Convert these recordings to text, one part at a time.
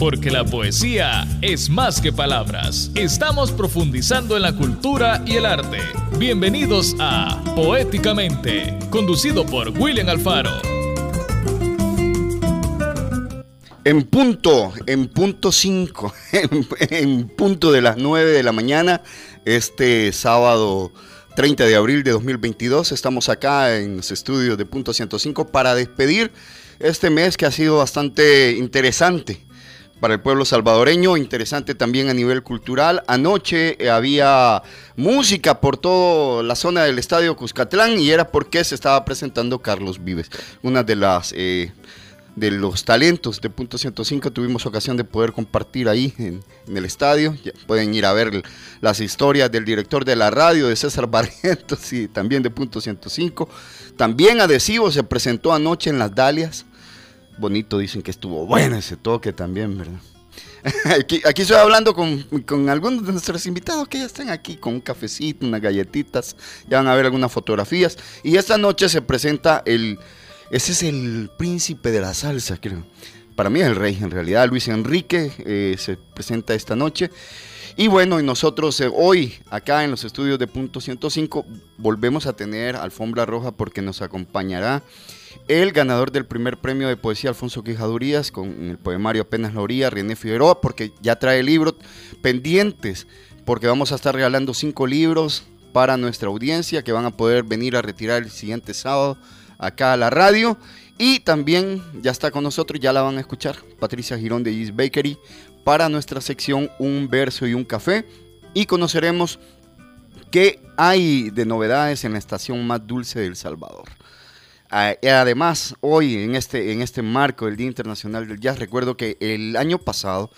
porque la poesía es más que palabras. Estamos profundizando en la cultura y el arte. Bienvenidos a Poéticamente, conducido por William Alfaro. En punto, en punto 5, en, punto de las 9 de la mañana, este sábado 30 de abril de 2022, estamos acá en los estudios de Punto 105 para despedir este mes que ha sido bastante interesante para el pueblo salvadoreño, interesante también a nivel cultural. Anoche eh, había música por toda la zona del estadio Cuscatlán y era porque se estaba presentando Carlos Vives, una de las eh, de los talentos de Punto 105 tuvimos ocasión de poder compartir ahí en, el estadio. pueden ir a ver las historias del director de la radio, de César Barrientos y también de Punto 105. También Adhesivo se presentó anoche en Las Dalias bonito, dicen que estuvo bueno ese toque también, ¿verdad? Aquí, estoy hablando con, algunos de nuestros invitados que ya están aquí con un cafecito, unas galletitas, ya van a ver algunas fotografías. Y esta noche se presenta el, ese es el príncipe de la salsa, creo. Para mí es el rey, en realidad, Luis Enrique eh, se presenta esta noche. Y bueno, y nosotros eh, hoy, acá en los estudios de Punto 105, volvemos a tener alfombra roja porque nos acompañará el ganador del primer premio de poesía, Alfonso Quijadurías, con el poemario Apenas la orilla, René Figueroa, porque ya trae libros pendientes, porque vamos a estar regalando cinco libros para nuestra audiencia que van a poder venir a retirar el siguiente sábado acá a la radio. Y también ya está con nosotros, ya la van a escuchar, Patricia Girón de East Bakery, para nuestra sección Un verso y un café. Y conoceremos qué hay de novedades en la estación más dulce del Salvador. Ah, además, hoy en este, en este marco del Día Internacional del Jazz, recuerdo que el año pasado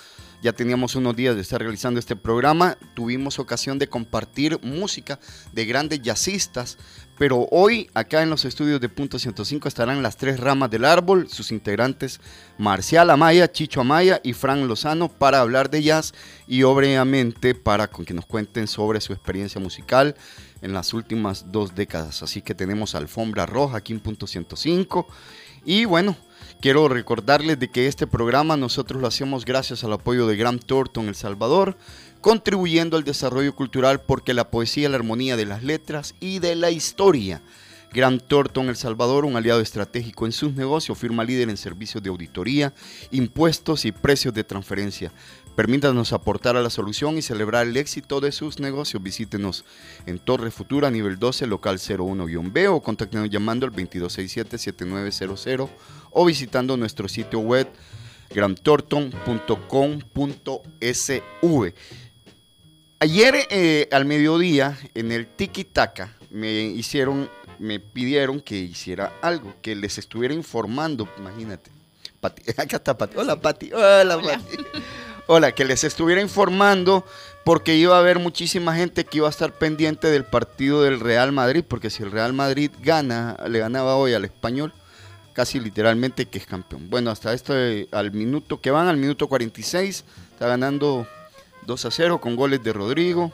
ya teníamos unos días de estar realizando este programa, tuvimos ocasión de compartir música de grandes jazzistas, pero hoy acá en los estudios de Punto 105 estarán las tres ramas del árbol, sus integrantes Marcial Amaya, Chicho Amaya y Fran Lozano para hablar de jazz y obviamente para que nos cuenten sobre su experiencia musical en las últimas dos décadas. Así que tenemos alfombra roja aquí en punto 105. Y bueno, quiero recordarles de que este programa nosotros lo hacemos gracias al apoyo de Graham Thornton El Salvador, contribuyendo al desarrollo cultural porque la poesía es la armonía de las letras y de la historia. Grant Thornton El Salvador, un aliado estratégico en sus negocios, firma líder en servicios de auditoría, impuestos y precios de transferencia. Permítanos aportar a la solución y celebrar el éxito de sus negocios. Visítenos en Torre Futura, nivel 12, local 01-B o contáctenos llamando al 2267-7900 o visitando nuestro sitio web grantorton.com.sv. Ayer eh, al mediodía en el Tiki Taka me hicieron, me pidieron que hiciera algo, que les estuviera informando, imagínate. acá está Pati. Hola Pati. Hola, Hola. Pati. Hola, que les estuviera informando porque iba a haber muchísima gente que iba a estar pendiente del partido del Real Madrid, porque si el Real Madrid gana, le ganaba hoy al español, casi literalmente que es campeón. Bueno, hasta este, al minuto que van, al minuto 46, está ganando 2 a 0 con goles de Rodrigo,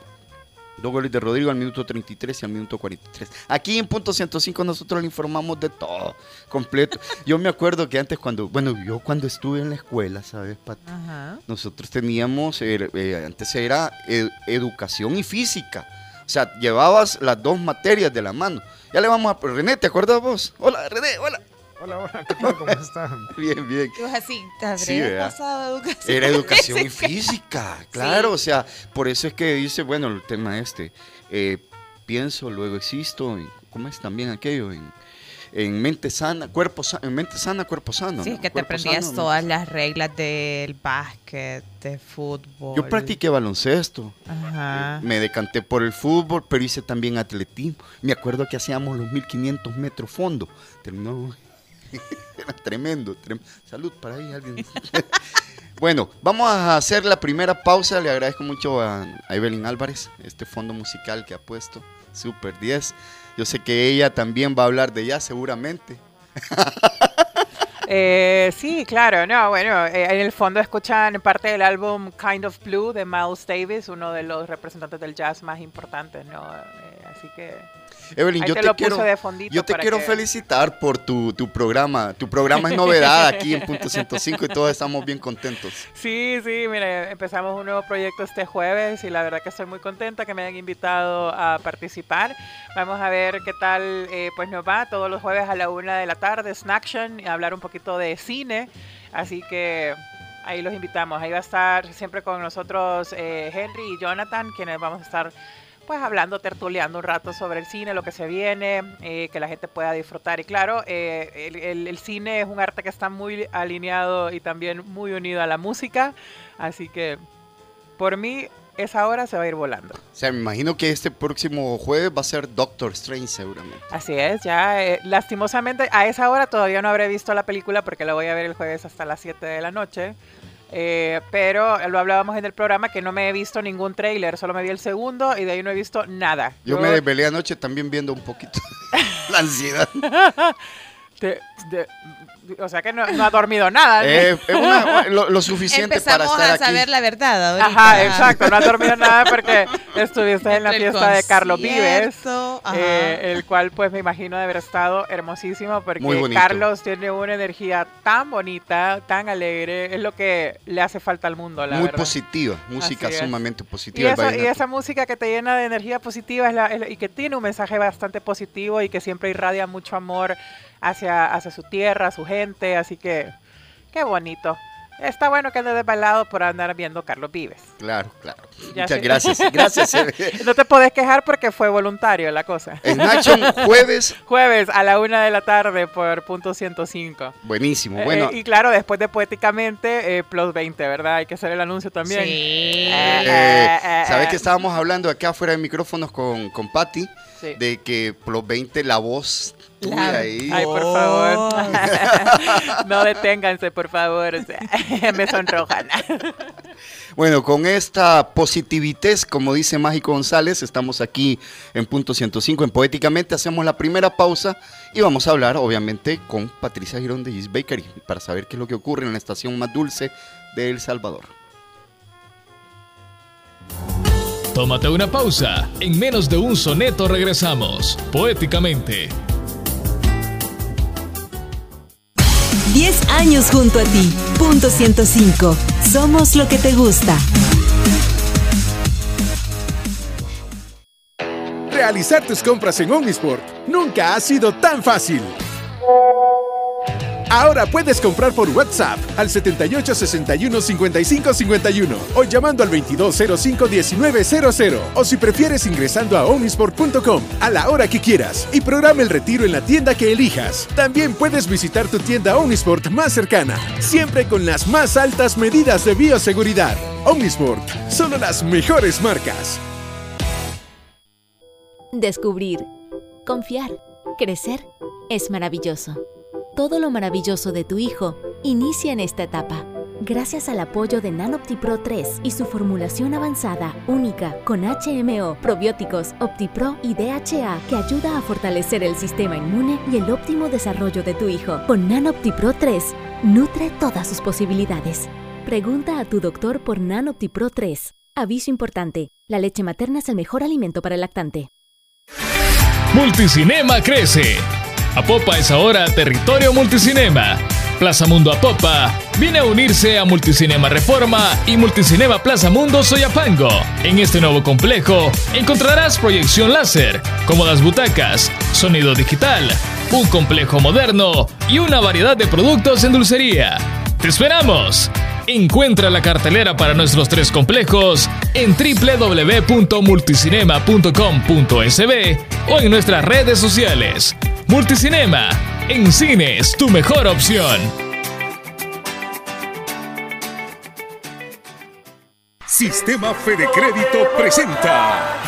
Dos goles de Rodrigo al minuto 33 y al minuto 43. Aquí en punto 105 nosotros le informamos de todo, completo. Yo me acuerdo que antes cuando, bueno, yo cuando estuve en la escuela, ¿sabes, Pat? Nosotros teníamos, eh, eh, antes era educación y física. O sea, llevabas las dos materias de la mano. Ya le vamos a... René, ¿te acuerdas vos? Hola, René, hola. Hola, hola, ¿qué tal? ¿Cómo están? bien, bien. así, sí, pasado educación. Era educación y física, claro. O sea, por eso es que dice, bueno, el tema este, eh, pienso, luego existo, ¿cómo es también aquello? En, mente sana, cuerpo sano, en mente sana, cuerpo sano. Sí, es que te aprendías todas las reglas del básquet, de fútbol. Yo practiqué baloncesto. Ajá. Me decanté por el fútbol, pero hice también atletismo. Me acuerdo que hacíamos los 1500 metros fondo. Terminó Tremendo, Salud para ahí alguien. bueno, vamos a hacer la primera pausa. Le agradezco mucho a, Evelyn Álvarez, este fondo musical que ha puesto. Super 10. Yo sé que ella también va a hablar de ella seguramente. Eh, sí, claro, no, bueno, eh, en el fondo escuchan parte del álbum Kind of Blue de Miles Davis, uno de los representantes del jazz más importantes, ¿no? Eh, Así que Evelyn, yo te te, quiero, yo te quiero que- felicitar por tu, tu programa. Tu programa es novedad aquí en Punto 105 y todos estamos bien contentos. Sí, sí, mire, empezamos un nuevo proyecto este jueves y la verdad que estoy muy contenta que me hayan invitado a participar. Vamos a ver qué tal eh, pues nos va todos los jueves a la una de la tarde, Snaction, y hablar un poquito de cine. Así que ahí los invitamos. Ahí va a estar siempre con nosotros eh, Henry y Jonathan, quienes vamos a estar pues hablando, tertuleando un rato sobre el cine, lo que se viene, eh, que la gente pueda disfrutar. Y claro, eh, el, el- el cine es un arte que está muy alineado y también muy unido a la música, así que por mí esa hora se va a ir volando. O sea, me imagino que este próximo jueves va a ser Doctor Strange seguramente. Así es, ya eh, lastimosamente a esa hora todavía no habré visto la película porque la voy a ver el jueves hasta las 7 de la noche. Eh, pero lo hablábamos en el programa que no me he visto ningún tráiler, solo me vi el segundo y de ahí no he visto nada. Yo me desvelé anoche también viendo un poquito la ansiedad. Te- de- o sea que no, no ha dormido nada. ¿no? Eh, es una- lo, lo suficiente para Empezamos estar a aquí. saber la verdad ahorita. Ajá, exacto, no ha dormido nada porque estuviste en la el fiesta de Carlos Vives. eh, el cual pues me imagino de haber estado hermosísimo porque. Carlos tiene una energía tan bonita, tan alegre, es lo que le hace falta al mundo, la Muy verdad. positiva, música sumamente Y positiva. y vallenato. esa música que te llena de energía positiva es la- es la- y que tiene un mensaje bastante positivo y que siempre irradia mucho amor hacia, hacia su tierra, su gente, así que qué bonito. Está bueno que andes desvelado por andar viendo Carlos Vives. Claro, claro. Ya Muchas sé. gracias. Gracias. No te podés quejar porque fue voluntario la cosa. En Action jueves, Jueves a la una de la tarde por punto 105. buenísimo. Eh, Bueno, y claro, después de Poéticamente, eh, Plus 20, ¿verdad? Hay que hacer el anuncio también. Sí. Eh, eh, eh, ¿sabes eh. que estábamos hablando acá fuera de micrófonos con, con Patty? Sí. De que Plus 20, la voz tuya La ahí. Ay, por favor. no deténganse, por favor. o sea, me sonrojan. Bueno, con esta positividad, como dice Mágico González, estamos aquí en punto 105 en Poéticamente. Hacemos la primera pausa y vamos a hablar, obviamente, con Patricia Girón de Gis Bakery para saber qué es lo que ocurre en la estación más dulce de El Salvador. Tómate una pausa. En menos de un soneto regresamos. Poéticamente. 10 años junto a ti. Punto 105. Somos lo que te gusta. Realizar tus compras en Omnisport nunca ha sido tan fácil. Ahora puedes comprar por WhatsApp al 78 61 55 51 o llamando al 2205 1900 o si prefieres ingresando a omnisport.com a la hora que quieras y programa el retiro en la tienda que elijas. También puedes visitar tu tienda Omnisport más cercana, siempre con las más altas medidas de bioseguridad. Omnisport, solo las mejores marcas. Descubrir, confiar, crecer es maravilloso. Todo lo maravilloso de tu hijo inicia en esta etapa. Gracias al apoyo de NanOptiPro 3 y su formulación avanzada, única, con HMO, probióticos, OptiPro y DHA, que ayuda a fortalecer el sistema inmune y el óptimo desarrollo de tu hijo. Con NanOptiPro 3, nutre todas sus posibilidades. Pregunta a tu doctor por NanOptiPro 3. Aviso importante, la leche materna es el mejor alimento para el lactante. Multicinema crece. Apopa es ahora territorio multicinema. Plaza Mundo Apopa viene a unirse a Multicinema Reforma y Multicinema Plaza Mundo Soyapango. En este nuevo complejo encontrarás proyección láser, cómodas butacas, sonido digital, un complejo moderno y una variedad de productos en dulcería. ¡Te esperamos! Encuentra la cartelera para nuestros tres complejos en www.multicinema.com.sb o en nuestras redes sociales. Multicinema, en cines, tu mejor opción. Sistema Fede Crédito presenta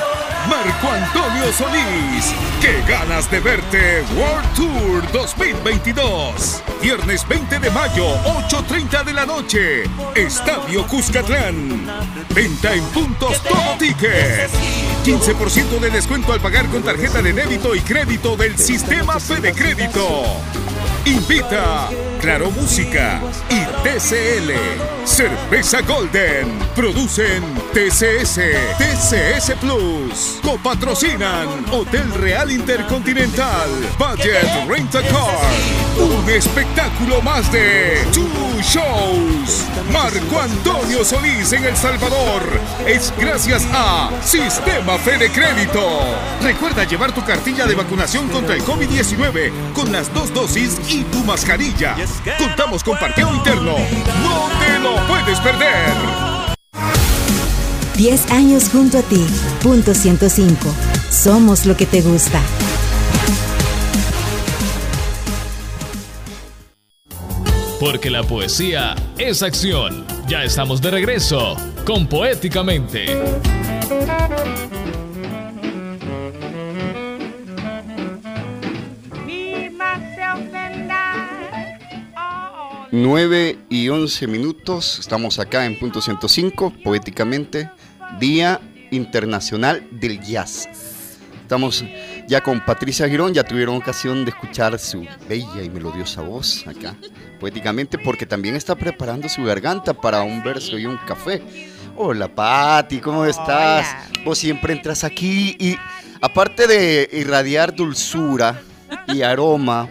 Marco Antonio Solís. ¡Qué ganas de verte! World Tour 2022. Viernes 20 de mayo, 8.30 de la noche. Estadio Cuscatlán. Venta en puntos todo ticket. 15% de descuento al pagar con tarjeta de débito y crédito del Sistema Fede Crédito. Invita Claro Música y TCL. Cerveza Golden. Producen TCS. TCS Plus. Copatrocinan Hotel Real Intercontinental. Budget Rent a Car. Un espectáculo más de Two Shows. Marco Antonio Solís en El Salvador. Es gracias a Sistema Fede Crédito. Recuerda llevar tu cartilla de vacunación contra el COVID-19 con las dos dosis y tu mascarilla. Contamos con parqueo interno. No te lo puedes perder. 10 años junto a ti. Punto 105. Somos lo que te gusta. Porque la poesía es acción. Ya estamos de regreso con Poéticamente. 9 y 11 minutos, estamos acá en punto 105, poéticamente, Día Internacional del Jazz. Estamos ya con Patricia Girón, ya tuvieron ocasión de escuchar su bella y melodiosa voz acá, poéticamente, porque también está preparando su garganta para un verso y un café. Hola Pati, ¿cómo estás? Vos siempre entras aquí y aparte de irradiar dulzura y aroma,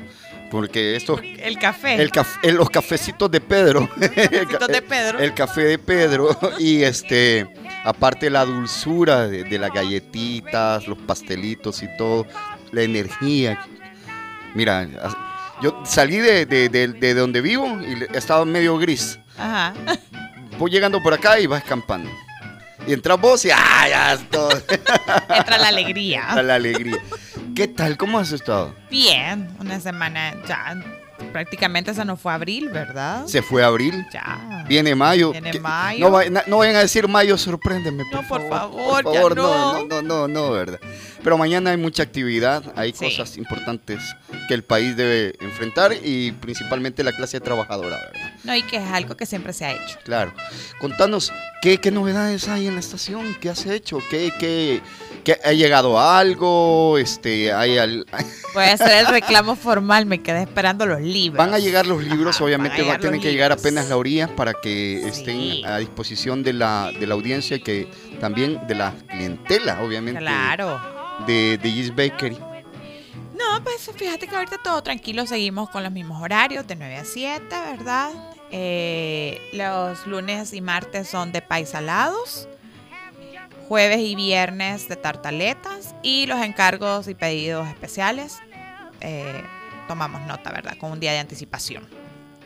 porque esto El café. el caf- los cafecitos de Pedro. cafecitos de Pedro. El café de Pedro. Y este, aparte la dulzura de, de las galletitas, los pastelitos y todo, la energía. Mira, yo salí de, de- de- de donde vivo y estaba medio gris. Ajá. Voy llegando por acá y vas escampando. Y entras vos y ¡ah, ya todo! Entra la alegría. la alegría. ¿Qué tal? ¿Cómo has estado? Bien, una semana ya. Prácticamente se nos fue abril, ¿verdad? Se fue abril. Ya. Viene mayo. Viene ¿Qué- mayo. No, vayan a decir mayo, sorpréndeme. Por No, por favor. favor, Por ya favor, no. no, no, no, no, ¿verdad? Pero mañana hay mucha actividad, hay Sí. cosas importantes que el país debe enfrentar y principalmente la clase trabajadora, ¿verdad? No, y que es algo que siempre se ha hecho. Claro. Contanos, ¿qué, qué novedades hay en la estación? ¿Qué has hecho? ¿Qué, qué, qué- ha llegado algo? Este, hay al- Voy a hacer el reclamo formal, me quedé esperando los libros. Van a llegar los libros, Ajá, obviamente van a tienen que llegar apenas la orilla para que estén a disposición de la, de la audiencia y que también de la clientela, obviamente. Claro. De, de Bakery. No, pues fíjate que ahorita todo tranquilo, seguimos con los mismos horarios, de 9 a 7, ¿verdad? Eh, los lunes y martes son de paisalados, jueves y viernes de tartaletas y los encargos y pedidos especiales. eh, tomamos nota, ¿verdad? Con un día de anticipación.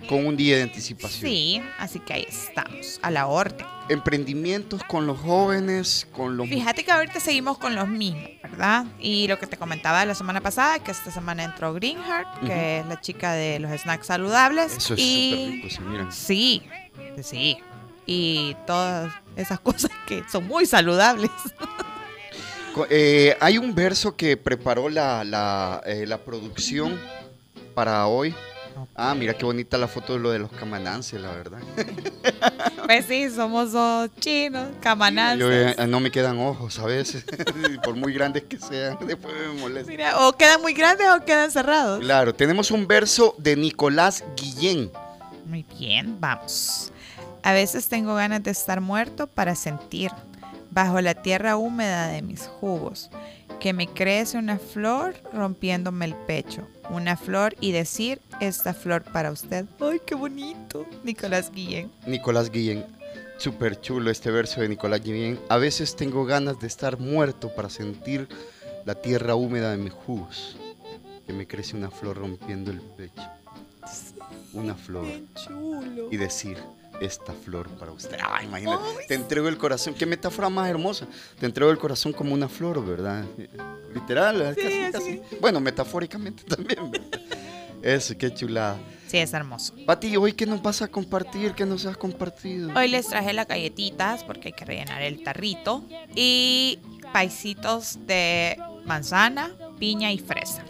Con un día de anticipación. Sí, así que ahí estamos, a la orden. Emprendimientos con los jóvenes, con los... Fíjate que ahorita seguimos con los mismos, ¿verdad? Y lo que te comentaba la semana pasada, que esta semana entró Greenheart, que es la chica de los snacks saludables. Eso es y súper rico, sí, miren. Sí, sí. Y todas esas cosas que son muy saludables. Eh, hay un verso que preparó la, la, eh, la producción para hoy. Ah, mira qué bonita la foto de lo de los camanances, la verdad. Pues sí, somos dos chinos, camanances. Yo, eh, no me quedan ojos a veces, por muy grandes que sean, después me molesta. Mira, o quedan muy grandes o quedan cerrados. Claro, tenemos un verso de Nicolás Guillén. Muy bien, vamos. A veces tengo ganas de estar muerto para sentir, bajo la tierra húmeda de mis jugos, que me crece una flor rompiéndome el pecho. Una flor y decir, esta flor para usted. ¡Ay, qué bonito! Nicolás Guillén. Nicolás Guillén. Súper chulo este verso de Nicolás Guillén. A veces tengo ganas de estar muerto para sentir la tierra húmeda de mis jugos. Que me crece una flor rompiendo el pecho. Una flor. chulo. Y decir, esta flor para usted. Ay, imagínate. Te entrego el corazón. Qué metáfora más hermosa. Te entrego el corazón como una flor, ¿verdad? Literal. Sí, casi, casi. Bueno, metafóricamente también. ¿verdad? Eso, qué chulada. Sí, es hermoso. Pati, ¿hoy qué nos vas a compartir? ¿Qué nos has compartido? Hoy les traje las galletitas porque hay que rellenar el tarrito. Y paisitos de manzana, piña y fresa.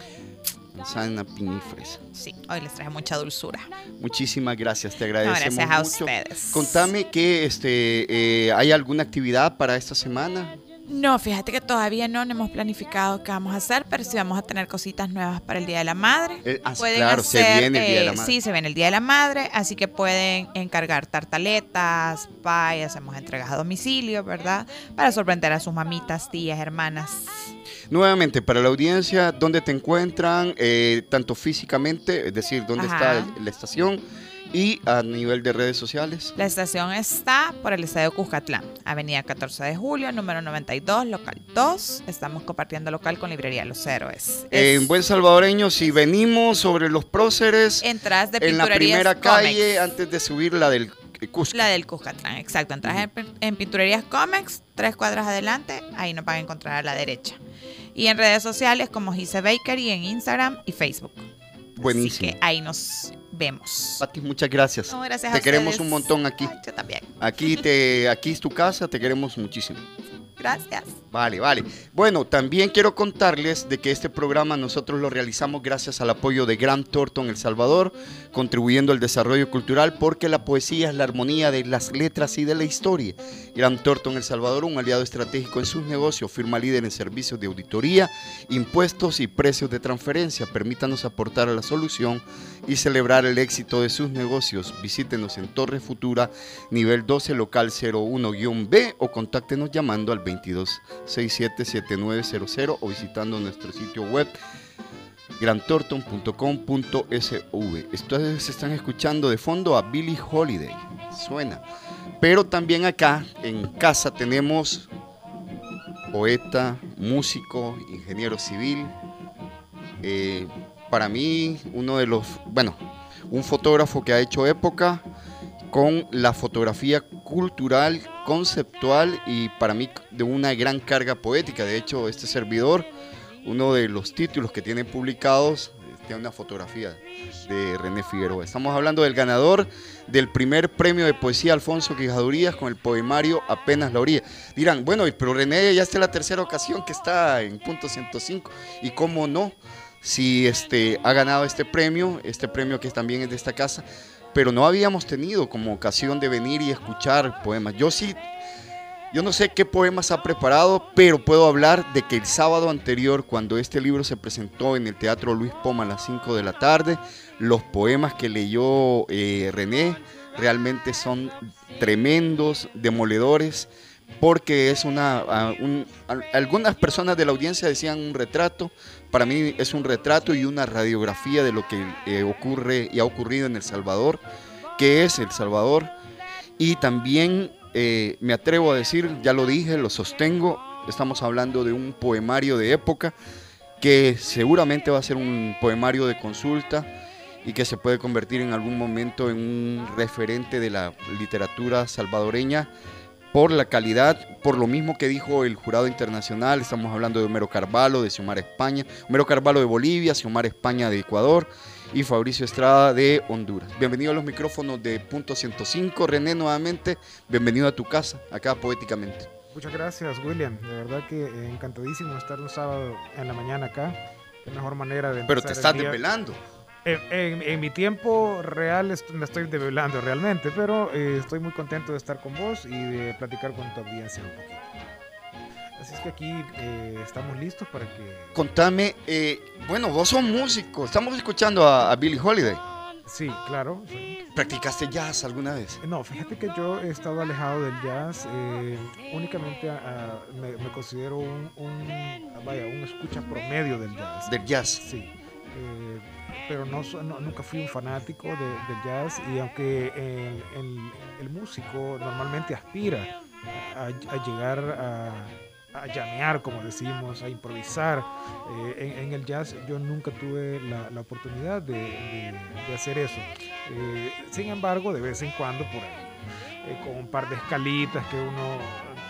Sana piña y fresa. Sí, hoy les traje mucha dulzura. Muchísimas gracias, te agradecemos gracias a mucho. ustedes. Contame que este, eh, hay alguna actividad para esta semana. No, fíjate que todavía no, no hemos planificado qué vamos a hacer, pero sí vamos a tener cositas nuevas para el Día de la Madre. Eh, ah, claro, se viene el Día de la eh, Madre. Sí, se viene el Día de la Madre, así que pueden encargar tartaletas, pie, hacemos entregas a domicilio, ¿verdad? Para sorprender a sus mamitas, tías, hermanas. Nuevamente, para la audiencia, ¿dónde te encuentran? Eh, tanto físicamente, es decir, ¿dónde Ajá. está la estación? Y a nivel de redes sociales. La estación está por el Estadio Cuscatlán, Avenida 14 de Julio, número 92, local 2. Estamos compartiendo local con Librería Los Héroes. Es En buen salvadoreño, si venimos sobre los próceres, entradas de en la primera calle, antes de subir la del Cusco. La del Cuscatlán, exacto. Entras en, en Pinturerías Comex, tres cuadras adelante, ahí nos van a encontrar a la derecha. Y en redes sociales como Gise Bakery en Instagram y Facebook. Buenísimo. Así que ahí nos vemos. Pati, muchas gracias. No, gracias te a queremos un montón aquí. Ay, yo también. Aquí, te, aquí es tu casa, te queremos muchísimo. Gracias. Vale, vale. Bueno, también quiero contarles de que este programa nosotros lo realizamos gracias al apoyo de Grant Thornton El Salvador, contribuyendo al desarrollo cultural porque la poesía es la armonía de las letras y de la historia. Grant Thornton El Salvador, un aliado estratégico en sus negocios, firma líder en servicios de auditoría, impuestos y precios de transferencia. Permítanos aportar a la solución y celebrar el éxito de sus negocios. Visítenos en Torre Futura, nivel 12, local 01-B o contáctenos llamando al 2267-7900 o visitando nuestro sitio web grantorton.com.sv. Ustedes están escuchando de fondo a Billie Holiday, suena. Pero también acá en casa tenemos poeta, músico, ingeniero civil. eh, para mí, uno de los, bueno, un fotógrafo que ha hecho época con la fotografía cultural, conceptual y para mí de una gran carga poética. De hecho, este servidor, uno de los títulos que tiene publicados, eh, tiene una fotografía de René Figueroa. Estamos hablando del ganador del primer premio de poesía Alfonso Quijadurías con el poemario Apenas la orilla. Dirán, bueno, pero René ya esta es la tercera ocasión que está en punto 105. ¿Y cómo no? Si este, ha ganado este premio, este premio que también es de esta casa, pero no habíamos tenido como ocasión de venir y escuchar poemas. Yo sí, yo no sé qué poemas ha preparado, pero puedo hablar de que el sábado anterior, cuando este libro se presentó en el Teatro Luis Poma a las 5 de la tarde, los poemas que leyó eh, René realmente son tremendos, demoledores, porque es una... a- un- algunas personas de la audiencia decían un retrato, para mí es un retrato y una radiografía de lo que eh, ocurre y ha ocurrido en El Salvador, que es El Salvador, y también eh, me atrevo a decir, ya lo dije, lo sostengo, estamos hablando de un poemario de época que seguramente va a ser un poemario de consulta y que se puede convertir en algún momento en un referente de la literatura salvadoreña por la calidad, por lo mismo que dijo el jurado internacional, estamos hablando de Homero Carvalho de Xiomara España, Homero Carvalho de Bolivia, Xiomara España de Ecuador y Fabricio Estrada de Honduras. Bienvenido a los micrófonos de Punto 105, René nuevamente, bienvenido a tu casa, acá poéticamente. Muchas gracias, William. De verdad que eh, encantadísimo estar un sábado en la mañana acá. Qué mejor manera de Pero te empezar estás el día. desvelando. En, en- en mi tiempo real est- me estoy desvelando realmente, pero eh, estoy muy contento de estar con vos y de platicar con tu audiencia un poquito. Así es que aquí eh, estamos listos para que... Contame, eh, bueno, vos sos músico, estamos escuchando a, a Billie Holiday. Sí, claro. sí. ¿Practicaste jazz alguna vez? No, fíjate que yo he estado alejado del jazz. eh, únicamente a- a- me, me considero un, un- vaya, un escucha promedio del jazz. Del jazz. Sí. eh, pero no, no- nunca fui un fanático de- del jazz y aunque el, el- músico normalmente aspira a, llegar a, a llamear, como decimos, a improvisar eh, en, el jazz, yo nunca tuve la, la oportunidad de, de- de hacer eso. Eh, sin embargo, de vez en cuando por ahí, eh, con un par de escalitas que uno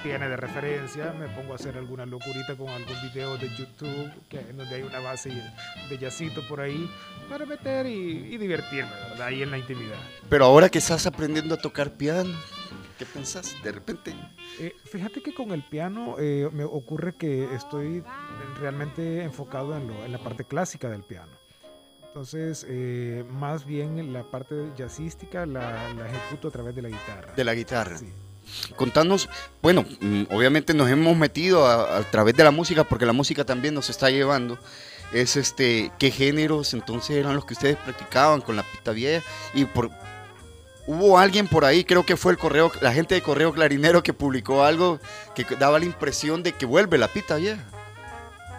tiene de referencia, me pongo a hacer alguna locurita con algún video de YouTube que, en donde hay una base de jazzito por ahí para meter y, y divertirme, ¿verdad? Ahí en la intimidad. Pero ahora que estás aprendiendo a tocar piano, ¿qué pensás? De repente. Eh, fíjate que con el piano eh, me ocurre que estoy realmente enfocado en, lo- en la parte clásica del piano. Entonces, eh, más bien la parte jazzística la, la ejecuto a través de la guitarra. De la guitarra. Sí. Contanos, bueno, mm, obviamente nos hemos metido a, a través de la música porque la música también nos está llevando. Es este, ¿qué géneros entonces eran los que ustedes practicaban con la pita vieja? Y por, hubo alguien por ahí, creo que fue el correo, la gente de Correo Clarinero que publicó algo que daba la impresión de que vuelve la pita vieja.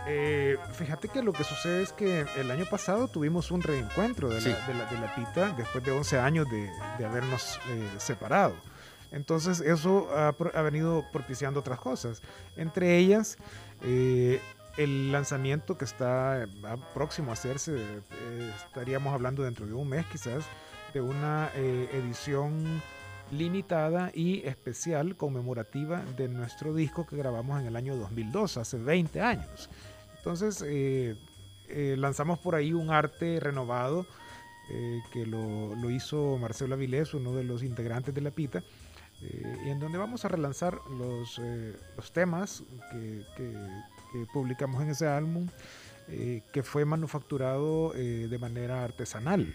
Eh, fíjate que lo que sucede es que el año pasado tuvimos un reencuentro de, Sí. la, de la- de la pita después de 11 años de, de habernos eh, separado. Entonces eso ha, venido propiciando otras cosas. Entre ellas, eh, el lanzamiento que está próximo a hacerse, eh, estaríamos hablando dentro de un mes quizás, de una eh, edición limitada y especial conmemorativa de nuestro disco que grabamos en el año 2002, hace 20 años. Entonces lanzamos por ahí un arte renovado que lo, lo hizo Marcelo Avilés, uno de los integrantes de La Pita, eh, y en donde vamos a relanzar los, eh, los temas que, que- publicamos en ese álbum, eh, que fue manufacturado eh, de manera artesanal.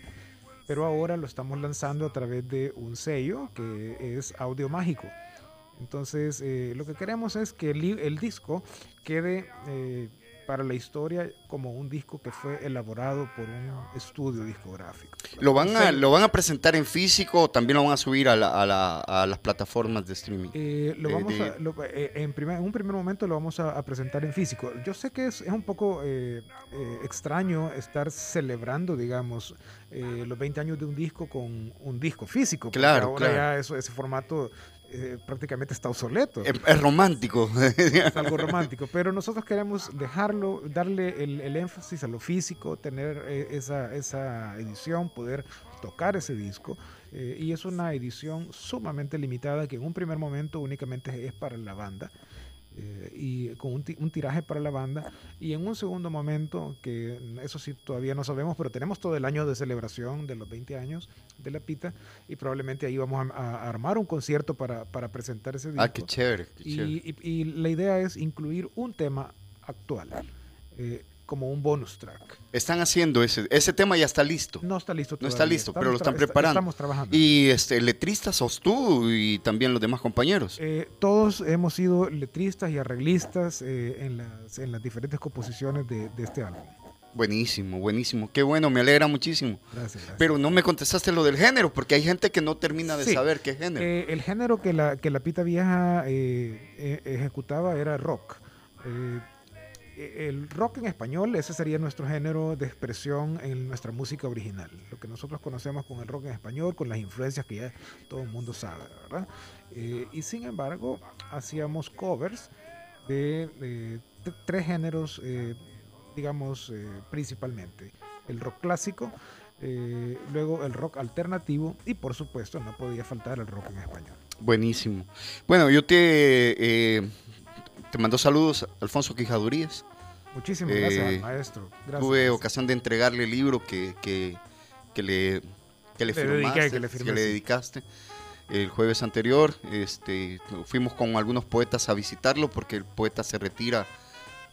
Pero ahora lo estamos lanzando a través de un sello que es Audio Mágico. Entonces, lo que queremos es que el, el disco quede para la historia como un disco que fue elaborado por un estudio discográfico. ¿Lo van, a, Sí. ¿Lo van a presentar en físico o también lo van a subir a, la- a la- a las plataformas de streaming? Eh, lo Eh, vamos de- a- lo- eh, en, primer- en un primer momento lo vamos a, presentar en físico. Yo sé que es, es un poco eh, eh, extraño estar celebrando, digamos, eh, los 20 años de un disco con un disco físico. Claro, ahora claro. ya eso, ese formato eh, prácticamente está obsoleto. Es, es romántico. es algo romántico, pero nosotros queremos dejarlo, darle el, el énfasis a lo físico, tener eh, esa, esa edición, poder tocar ese disco. eh, y es una edición sumamente limitada que en un primer momento únicamente es para la banda. Eh, y con un, un tiraje para la banda y en un segundo momento que eso sí todavía no sabemos pero tenemos todo el año de celebración de los 20 años de la pita y probablemente ahí vamos a, a armar un concierto para, para presentar ese disco ah, qué chévere. qué chévere. y, y- y la idea es incluir un tema actual eh, como un bonus track. Están haciendo ese, ese tema ya está listo. No está listo No está todavía, listo, estamos pero lo están está- preparando. Estamos trabajando. Y este, letristas sos tú y también los demás compañeros. Eh, todos hemos sido letristas y arreglistas eh, en, las, en las diferentes composiciones de, de este álbum. Buenísimo, buenísimo. Qué bueno, me alegra muchísimo. Gracias. gracias. Pero no me contestaste lo del género, porque hay gente que no termina de Sí. saber qué género. Eh, el género que la, que la pita vieja eh, eh, ejecutaba era rock. Eh, el rock en español, ese sería nuestro género de expresión en nuestra música original. Lo que nosotros conocemos con el rock en español, con las influencias que ya todo el mundo sabe, ¿verdad? Eh, y sin embargo, hacíamos covers de, tres géneros, eh, digamos, principalmente. El rock clásico, luego el rock alternativo y por supuesto no podía faltar el rock en español. Buenísimo. Bueno, yo te, te mando saludos, Alfonso Quijadurías. Muchísimas Eh, gracias, maestro. Gracias. Tuve ocasión de entregarle el libro que, que, que le, que le Le dediqué, firmaste, que le firmé, sí. dedicaste el jueves anterior. Este, fuimos con algunos poetas a visitarlo porque el poeta se retira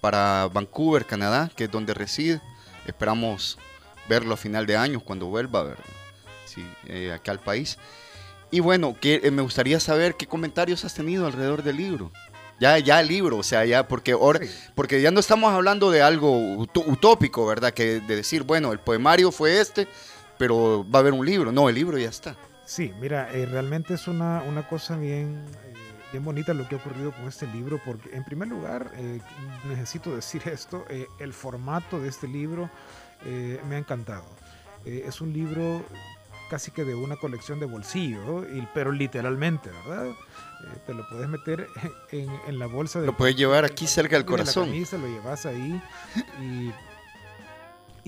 para Vancouver, Canadá, que es donde reside. Esperamos verlo a final de año cuando vuelva, ¿verdad? Sí, eh, acá al país. Y bueno, que, eh, me gustaría saber qué comentarios has tenido alrededor del libro. Ya, ya el libro, o sea, ya, porque ahora, Sí. porque ya no estamos hablando de algo utópico, ¿verdad? Que de decir, bueno, el poemario fue este, pero va a haber un libro. No, el libro ya está. Sí, mira, eh, realmente es una, una cosa bien, eh, bien bonita lo que ha ocurrido con este libro, porque en primer lugar, eh, necesito decir esto, eh, el formato de este libro eh, me ha encantado. Eh, es un libro casi que de una colección de bolsillo, pero literalmente, ¿verdad? Eh, te lo puedes meter en, en la bolsa de Lo puedes llevar aquí cerca del la corazón. camisa, lo llevas ahí y,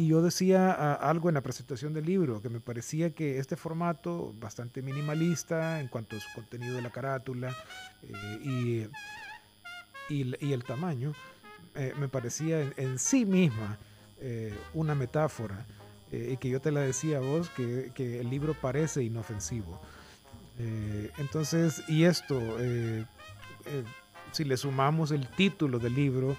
y yo decía algo en la presentación del libro, que me parecía que este formato bastante minimalista en cuanto a su contenido de la carátula eh, y, y el- y el tamaño, eh, me parecía en, en sí misma una metáfora y que yo te la decía a vos, que, que el libro parece inofensivo. Eh, entonces, y esto, eh, eh, si le sumamos el título del libro,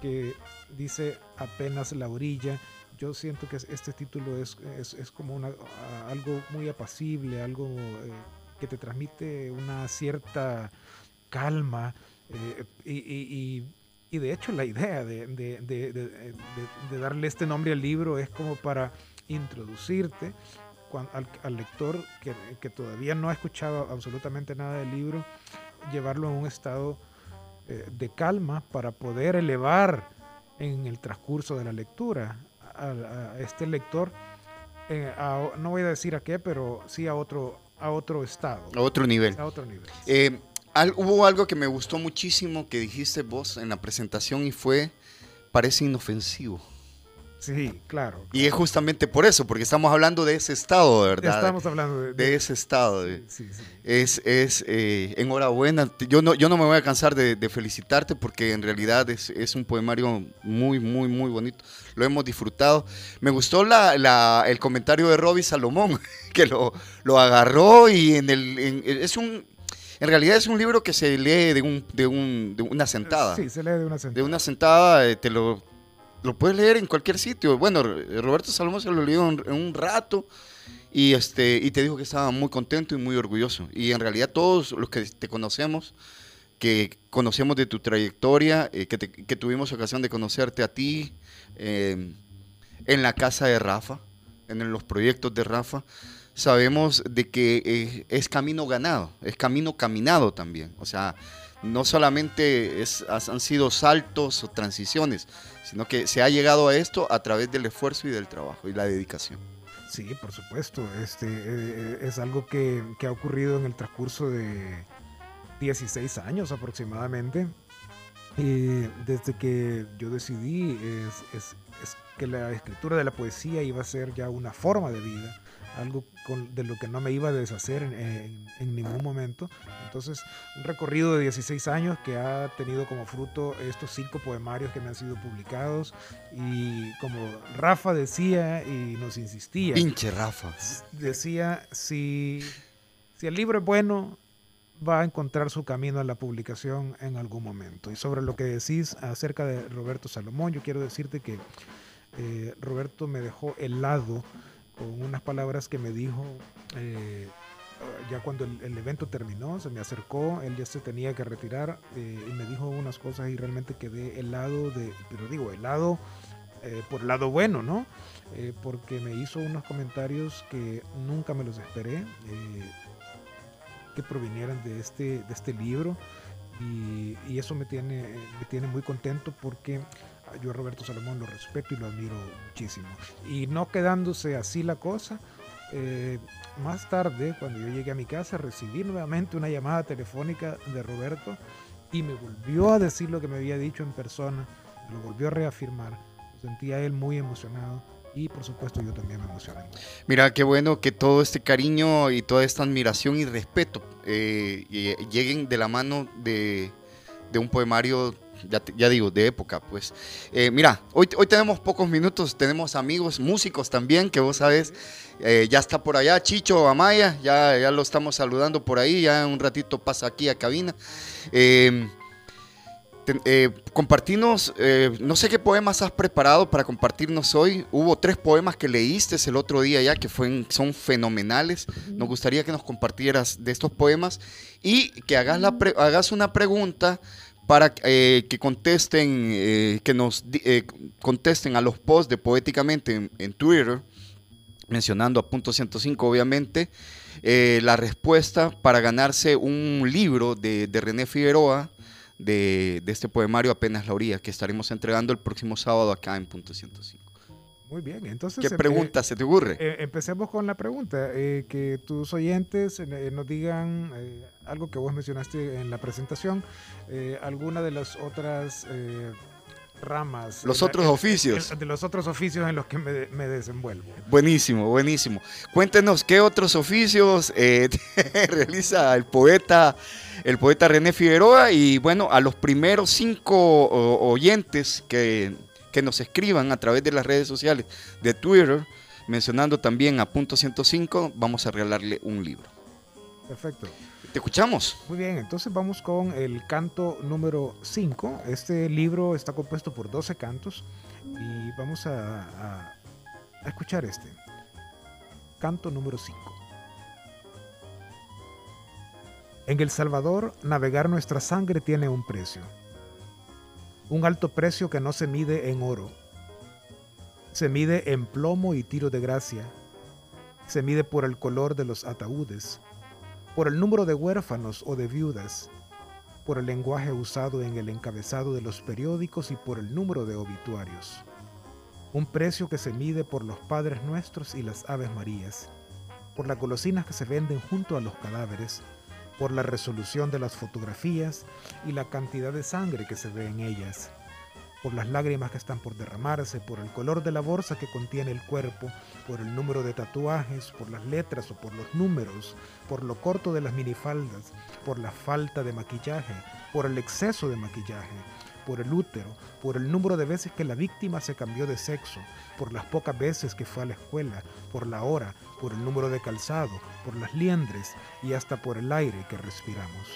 que dice apenas la orilla, yo siento que es- este título es, es, es como una, algo muy apacible, algo que te transmite una cierta calma y, y- de hecho la idea de, darle este nombre al libro es como para introducirte al, al lector que, que todavía no ha escuchado absolutamente nada del libro, llevarlo a un estado eh, de calma para poder elevar en el transcurso de la lectura a, a este lector, eh, a- no voy a decir a qué, pero sí a otro, a otro estado, A otro nivel. a otro nivel. Eh, al- hubo algo que me gustó muchísimo que dijiste vos en la presentación y fue, parece inofensivo. Sí, claro. Y es justamente por eso, porque estamos hablando de ese estado, de verdad. Estamos hablando de, de ese estado. de- sí, sí. Es, es eh, enhorabuena. Yo no, yo no me voy a cansar de, de felicitarte porque en realidad es, es un poemario muy, muy, muy bonito. Lo hemos disfrutado. Me gustó la, la- el comentario de Robbie Salomón, que lo, lo agarró y en el, en- es un... En realidad es un libro que se lee de, un, de, un, de una sentada. Sí, se lee de una sentada. De una sentada eh, te lo, lo puedes leer en cualquier sitio. Bueno, Roberto Salomón se lo leyó en, un rato y, este, y te dijo que estaba muy contento y muy orgulloso. Y en realidad todos los que te conocemos, que conocemos de tu trayectoria, eh, que, que tuvimos ocasión de conocerte a ti eh, en la casa de Rafa, en los proyectos de Rafa, sabemos de que eh, es camino ganado, es camino caminado también. O sea, no solamente es, han sido saltos o transiciones, sino que se ha llegado a esto a través del esfuerzo y del trabajo y la dedicación. Sí, por supuesto. Este eh, es algo que, que ha ocurrido en el transcurso de 16 años aproximadamente. Eh, desde que yo decidí es- es que la escritura de la poesía iba a ser ya una forma de vida, algo con- de lo que no me iba a deshacer en, en- en ningún momento. Entonces, un recorrido de 16 años que ha tenido como fruto estos cinco poemarios que me han sido publicados y como Rafa decía y nos insistía, Pinche Rafa. decía, si, si el libro es bueno, va a encontrar su camino a la publicación en algún momento. Y sobre lo que decís acerca de Roberto Salomón, yo quiero decirte que eh, Roberto me dejó helado con unas palabras que me dijo eh, ya cuando el, evento terminó, se me acercó, él ya se tenía que retirar eh, y me dijo unas cosas y realmente quedé helado de, pero digo, helado eh, por lado bueno, ¿no? Eh, porque me hizo unos comentarios que nunca me los esperé, eh, que provinieran de este, de este libro. Y, y eso me tiene, me tiene muy contento porque yo Roberto Salomón lo respeto y lo admiro muchísimo. Y no quedándose así la cosa, eh, más tarde, cuando yo llegué a mi casa, recibí nuevamente una llamada telefónica de Roberto y me volvió a decir lo que me había dicho en persona, lo volvió a reafirmar. Sentía él muy emocionado y por supuesto yo también me emocioné. Mira, qué bueno que todo este cariño y toda esta admiración y respeto eh, y- lleguen de la mano de, de un poemario, ya, ya digo, de época. Pues Eh, mira, hoy, hoy tenemos pocos minutos, tenemos amigos, músicos también, que vos sabes, eh, ya está por allá Chicho Amaya, ya, ya lo estamos saludando por ahí, ya un ratito pasa aquí a cabina. Eh, te- eh, compartirnos, eh, no sé qué poemas has preparado para compartirnos hoy. Hubo tres poemas que leíste el otro día ya que fue- son fenomenales. Nos gustaría que nos compartieras de estos poemas y que hagas, la pre- hagas una pregunta para eh, que contesten, eh, que nos eh, contesten a los posts de Poéticamente en, Twitter, mencionando a punto 105 obviamente, la respuesta para ganarse un libro de, de René Figueroa de, de este poemario Apenas la orilla, que estaremos entregando el próximo sábado acá en punto 105. Muy bien, entonces... ¿Qué eh, pregunta se te ocurre? eh, empecemos con la pregunta, eh, que tus oyentes eh, nos digan eh, algo que vos mencionaste en la presentación, eh, alguna de las otras eh, ramas. Los eh, otros eh, oficios. eh, De los otros oficios en los que me, me desenvuelvo. Buenísimo, buenísimo. Cuéntenos qué otros oficios eh, realiza el poeta, el poeta René Figueroa y bueno, a los primeros cinco oyentes que, que nos escriban a través de las redes sociales de Twitter, mencionando también a punto 105, vamos a regalarle un libro. Perfecto. ¿Te escuchamos? Muy bien, entonces vamos con el canto número 5. Este libro está compuesto por 12 cantos y vamos a, a- a escuchar este. Canto número 5. En El Salvador, navegar nuestra sangre tiene un precio. Un alto precio que no se mide en oro. Se mide en plomo y tiro de gracia. Se mide por el color de los ataúdes, por el número de huérfanos o de viudas, por el lenguaje usado en el encabezado de los periódicos y por el número de obituarios. Un precio que se mide por los Padres Nuestros y las Aves Marías, por las golosinas que se venden junto a los cadáveres, por la resolución de las fotografías y la cantidad de sangre que se ve en ellas, por las lágrimas que están por derramarse, por el color de la bolsa que contiene el cuerpo, por el número de tatuajes, por las letras o por los números, por lo corto de las minifaldas, por la falta de maquillaje, por el exceso de maquillaje, por el útero, por el número de veces que la víctima se cambió de sexo, por las pocas veces que fue a la escuela, por la hora, por el número de calzado, por las liendres y hasta por el aire que respiramos.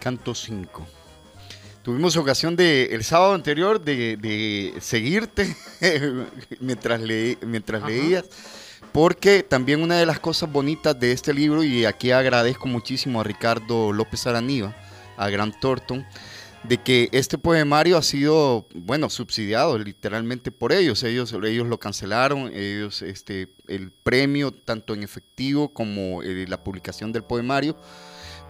Canto 5. Tuvimos ocasión de el sábado anterior de, de seguirte mientras, leí, mientras leías, porque también una de las cosas bonitas de este libro, y aquí agradezco muchísimo a Ricardo López Araniva, a Grant Thornton, de que este poemario ha sido, bueno, subsidiado literalmente por ellos. Ellos, ellos lo cancelaron, ellos, este, el premio, tanto en efectivo como eh, la publicación del poemario.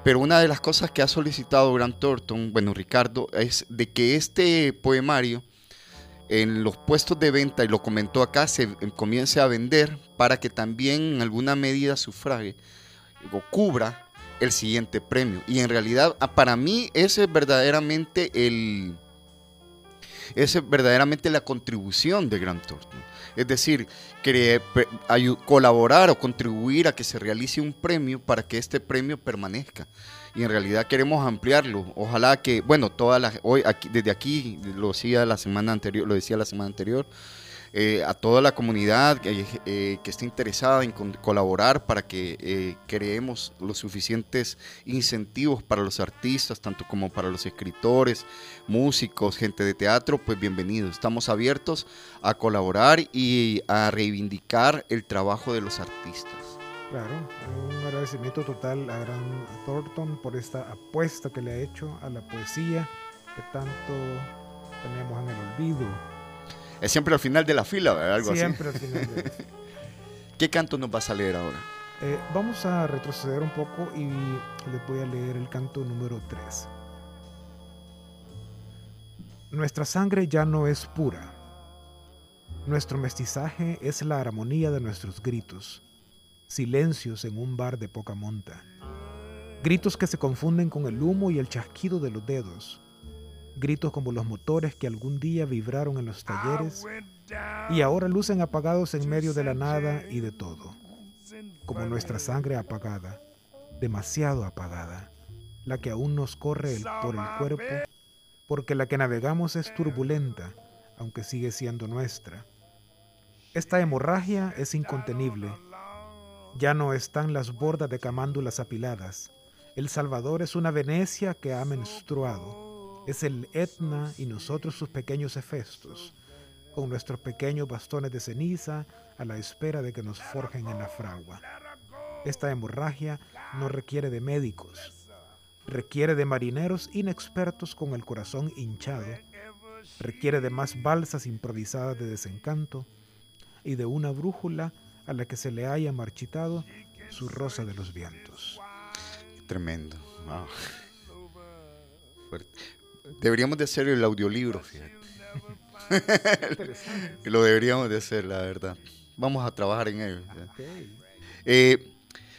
Pero una de las cosas que ha solicitado Grant Thornton, bueno, Ricardo, es de que este poemario en los puestos de venta, y lo comentó acá, se comience a vender para que también en alguna medida sufrague o cubra el siguiente premio. Y en realidad, ah, para mí, ese es verdaderamente el. Esa es verdaderamente la contribución de Grant Thornton. Es decir, colaborar o contribuir a que se realice un premio para que este premio permanezca. Y en realidad queremos ampliarlo. Ojalá que, bueno, todas hoy desde aquí lo decía la semana anterior, lo decía la semana anterior, eh, a toda la comunidad eh, que esté interesada en colaborar para que eh, creemos los suficientes incentivos para los artistas, tanto como para los escritores, músicos, gente de teatro, pues bienvenidos. Estamos abiertos a colaborar y a reivindicar el trabajo de los artistas. Claro, un agradecimiento total a Gran Thornton por esta apuesta que le ha hecho a la poesía que tanto tenemos en el olvido es siempre al final de la fila, ¿verdad? Algo siempre al final de la fila. ¿Qué canto nos vas a leer ahora? Eh, vamos a retroceder un poco y les voy a leer el canto número 3. Nuestra sangre ya no es pura. Nuestro mestizaje es la armonía de nuestros gritos, silencios en un bar de poca monta, gritos que se confunden con el humo y el chasquido de los dedos, gritos como los motores que algún día vibraron en los talleres y ahora lucen apagados en medio de la nada y de todo, como nuestra sangre apagada, demasiado apagada, la que aún nos corre por el cuerpo, porque la que navegamos es turbulenta, aunque sigue siendo nuestra. Esta hemorragia es incontenible. Ya no están las bordas de camándulas apiladas. El Salvador es una Venecia que ha menstruado es el Etna y nosotros sus pequeños efestos, con nuestros pequeños bastones de ceniza a la espera de que nos forjen en la fragua. Esta hemorragia no requiere de médicos, requiere de marineros inexpertos con el corazón hinchado, requiere de más balsas improvisadas de desencanto y de una brújula a la que se le haya marchitado su rosa de los vientos. Tremendo. Deberíamos de hacer el audiolibro, fíjate. Lo deberíamos de hacer, la verdad. Vamos a trabajar en ello. Eh,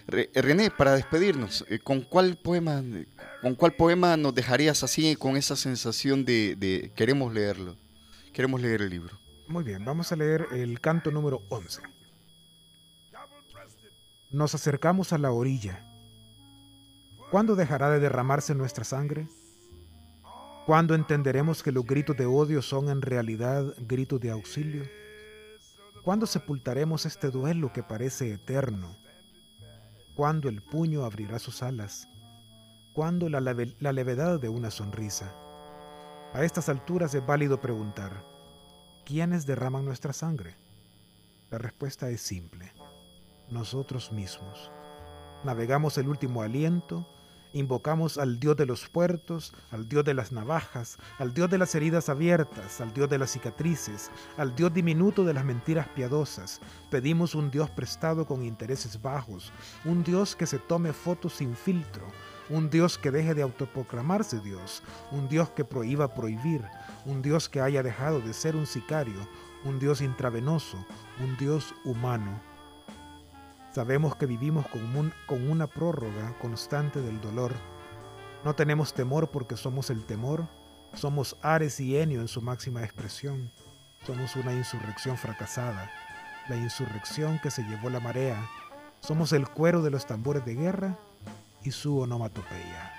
René, para despedirnos, eh, ¿con cuál poema, con cuál poema nos dejarías así con esa sensación de, de, queremos leerlo, queremos leer el libro? Muy bien, vamos a leer el canto número 11. Nos acercamos a la orilla. ¿Cuándo dejará de derramarse nuestra sangre? ¿Cuándo entenderemos que los gritos de odio son en realidad gritos de auxilio? ¿Cuándo sepultaremos este duelo que parece eterno? ¿Cuándo el puño abrirá sus alas? ¿Cuándo la, levedad de una sonrisa? A estas alturas es válido preguntar, ¿quiénes derraman nuestra sangre? La respuesta es simple, nosotros mismos. Navegamos el último aliento, invocamos al Dios de los puertos, al Dios de las navajas, al Dios de las heridas abiertas, al Dios de las cicatrices, al Dios diminuto de las mentiras piadosas. Pedimos un Dios prestado con intereses bajos, un Dios que se tome fotos sin filtro, un Dios que deje de autoproclamarse Dios, un Dios que prohíba prohibir, un Dios que haya dejado de ser un sicario, un Dios intravenoso, un Dios humano. Sabemos que vivimos con, con, una prórroga constante del dolor. No tenemos temor porque somos el temor, somos Ares y Enio en su máxima expresión. Somos una insurrección fracasada, la insurrección que se llevó la marea. Somos el cuero de los tambores de guerra y su onomatopeya.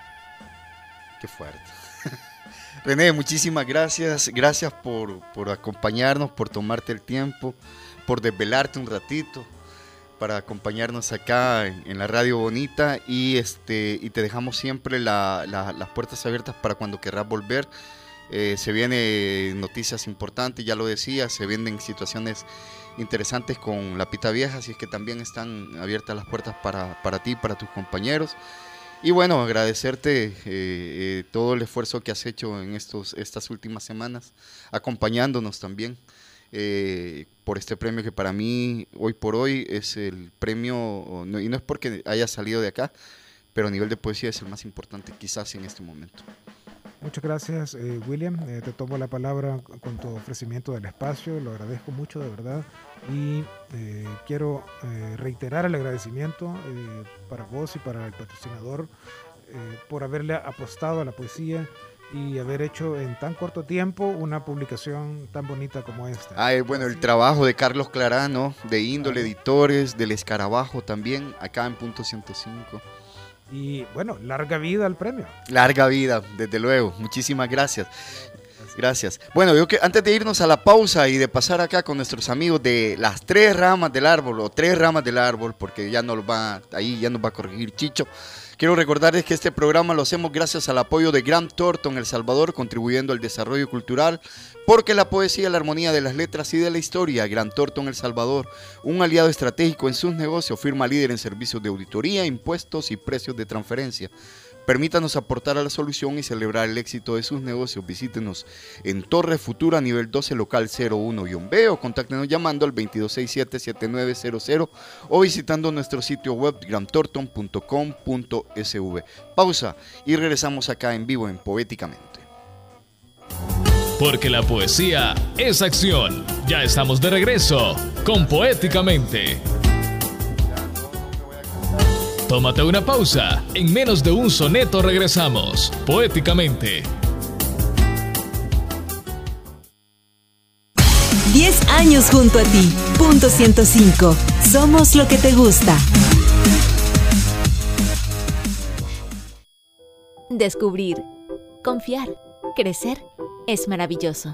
Qué fuerte. René, muchísimas gracias. Gracias por, por, acompañarnos, por tomarte el tiempo, por desvelarte un ratito para acompañarnos acá en, la radio bonita y este y te dejamos siempre las puertas abiertas para cuando querrás volver. Eh, se vienen noticias importantes, ya lo decía, se vienen situaciones interesantes con la pita vieja, así es que también están abiertas las puertas para, para ti, para tus compañeros. Y bueno, agradecerte eh, eh, todo el esfuerzo que has hecho en estos, estas últimas semanas, acompañándonos también eh, por este premio que para mí hoy por hoy es el premio, y no es porque haya salido de acá, pero a nivel de poesía es el más importante quizás en este momento. Muchas gracias, eh, William. Eh, te tomo la palabra con tu ofrecimiento del espacio. Lo agradezco mucho, de verdad. Y eh, quiero reiterar el agradecimiento para vos y para el patrocinador por haberle apostado a la poesía y haber hecho en tan corto tiempo una publicación tan bonita como esta. Ah, bueno, el trabajo de Carlos Clarano, de Índole Editores, del Escarabajo también, acá en Punto 105. Y bueno, larga vida al premio. Larga vida, desde luego. Muchísimas gracias. Gracias. Bueno, yo que antes de irnos a la pausa y de pasar acá con nuestros amigos de las tres ramas del árbol o tres ramas del árbol, porque ya nos va, ahí ya nos va a corregir Chicho. Quiero recordarles que este programa lo hacemos gracias al apoyo de Grant Thornton El Salvador, contribuyendo al desarrollo cultural, porque la poesía, la armonía de las letras y de la historia, Grant Thornton El Salvador, un aliado estratégico en sus negocios, firma líder en servicios de auditoría, impuestos y precios de transferencia. Permítanos aportar a la solución y celebrar el éxito de sus negocios. Visítenos en Torre Futura, nivel 12, local 01-B o contáctenos llamando al 2267-7900 o visitando nuestro sitio web gramtorton.com.sv. Pausa y regresamos acá en vivo en Poéticamente. Porque la poesía es acción. Ya estamos de regreso con Poéticamente. Tómate una pausa. En menos de un soneto regresamos, poéticamente. 10 años junto a ti. Punto 105. Somos lo que te gusta. Descubrir, confiar, crecer es maravilloso.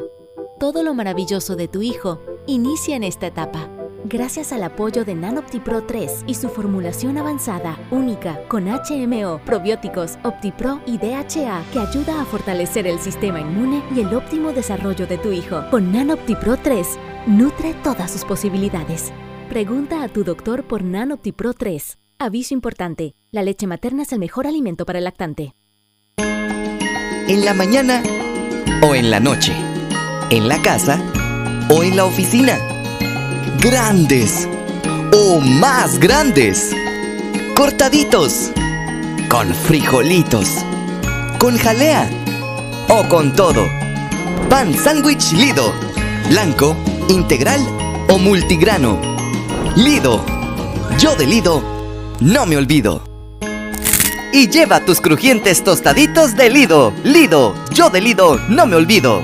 Todo lo maravilloso de tu hijo inicia en esta etapa gracias al apoyo de NanOptiPro 3 y su formulación avanzada, única, con HMO, probióticos, OptiPro y DHA, que ayuda a fortalecer el sistema inmune y el óptimo desarrollo de tu hijo. Con NanOptiPro 3, nutre todas sus posibilidades. Pregunta a tu doctor por NanOptiPro 3. Aviso importante, la leche materna es el mejor alimento para el lactante. En la mañana o en la noche, en la casa o en la oficina grandes o más grandes, cortaditos, con frijolitos, con jalea o con todo. Pan sándwich Lido, blanco, integral o multigrano. Lido, yo de Lido, no me olvido. Y lleva tus crujientes tostaditos de Lido. Lido, yo de Lido, no me olvido.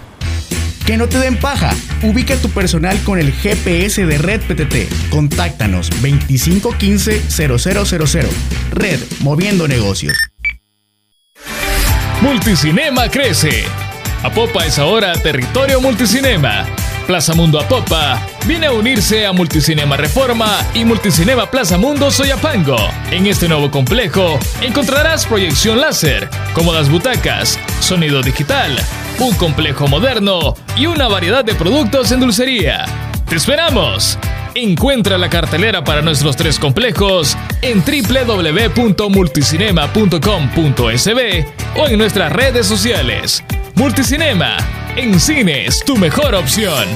Que no te den paja. Ubica tu personal con el GPS de Red PTT. Contáctanos 2515-0000. Red, moviendo negocios. Multicinema crece. Apopa es ahora territorio multicinema. Plaza Mundo Apopa viene a unirse a Multicinema Reforma y Multicinema Plaza Mundo Soyapango. En este nuevo complejo encontrarás proyección láser, cómodas butacas, sonido digital, un complejo moderno y una variedad de productos en dulcería. ¡Te esperamos! Encuentra la cartelera para nuestros tres complejos en www.multicinema.com.sb o en nuestras redes sociales. Multicinema, en cines, tu mejor opción.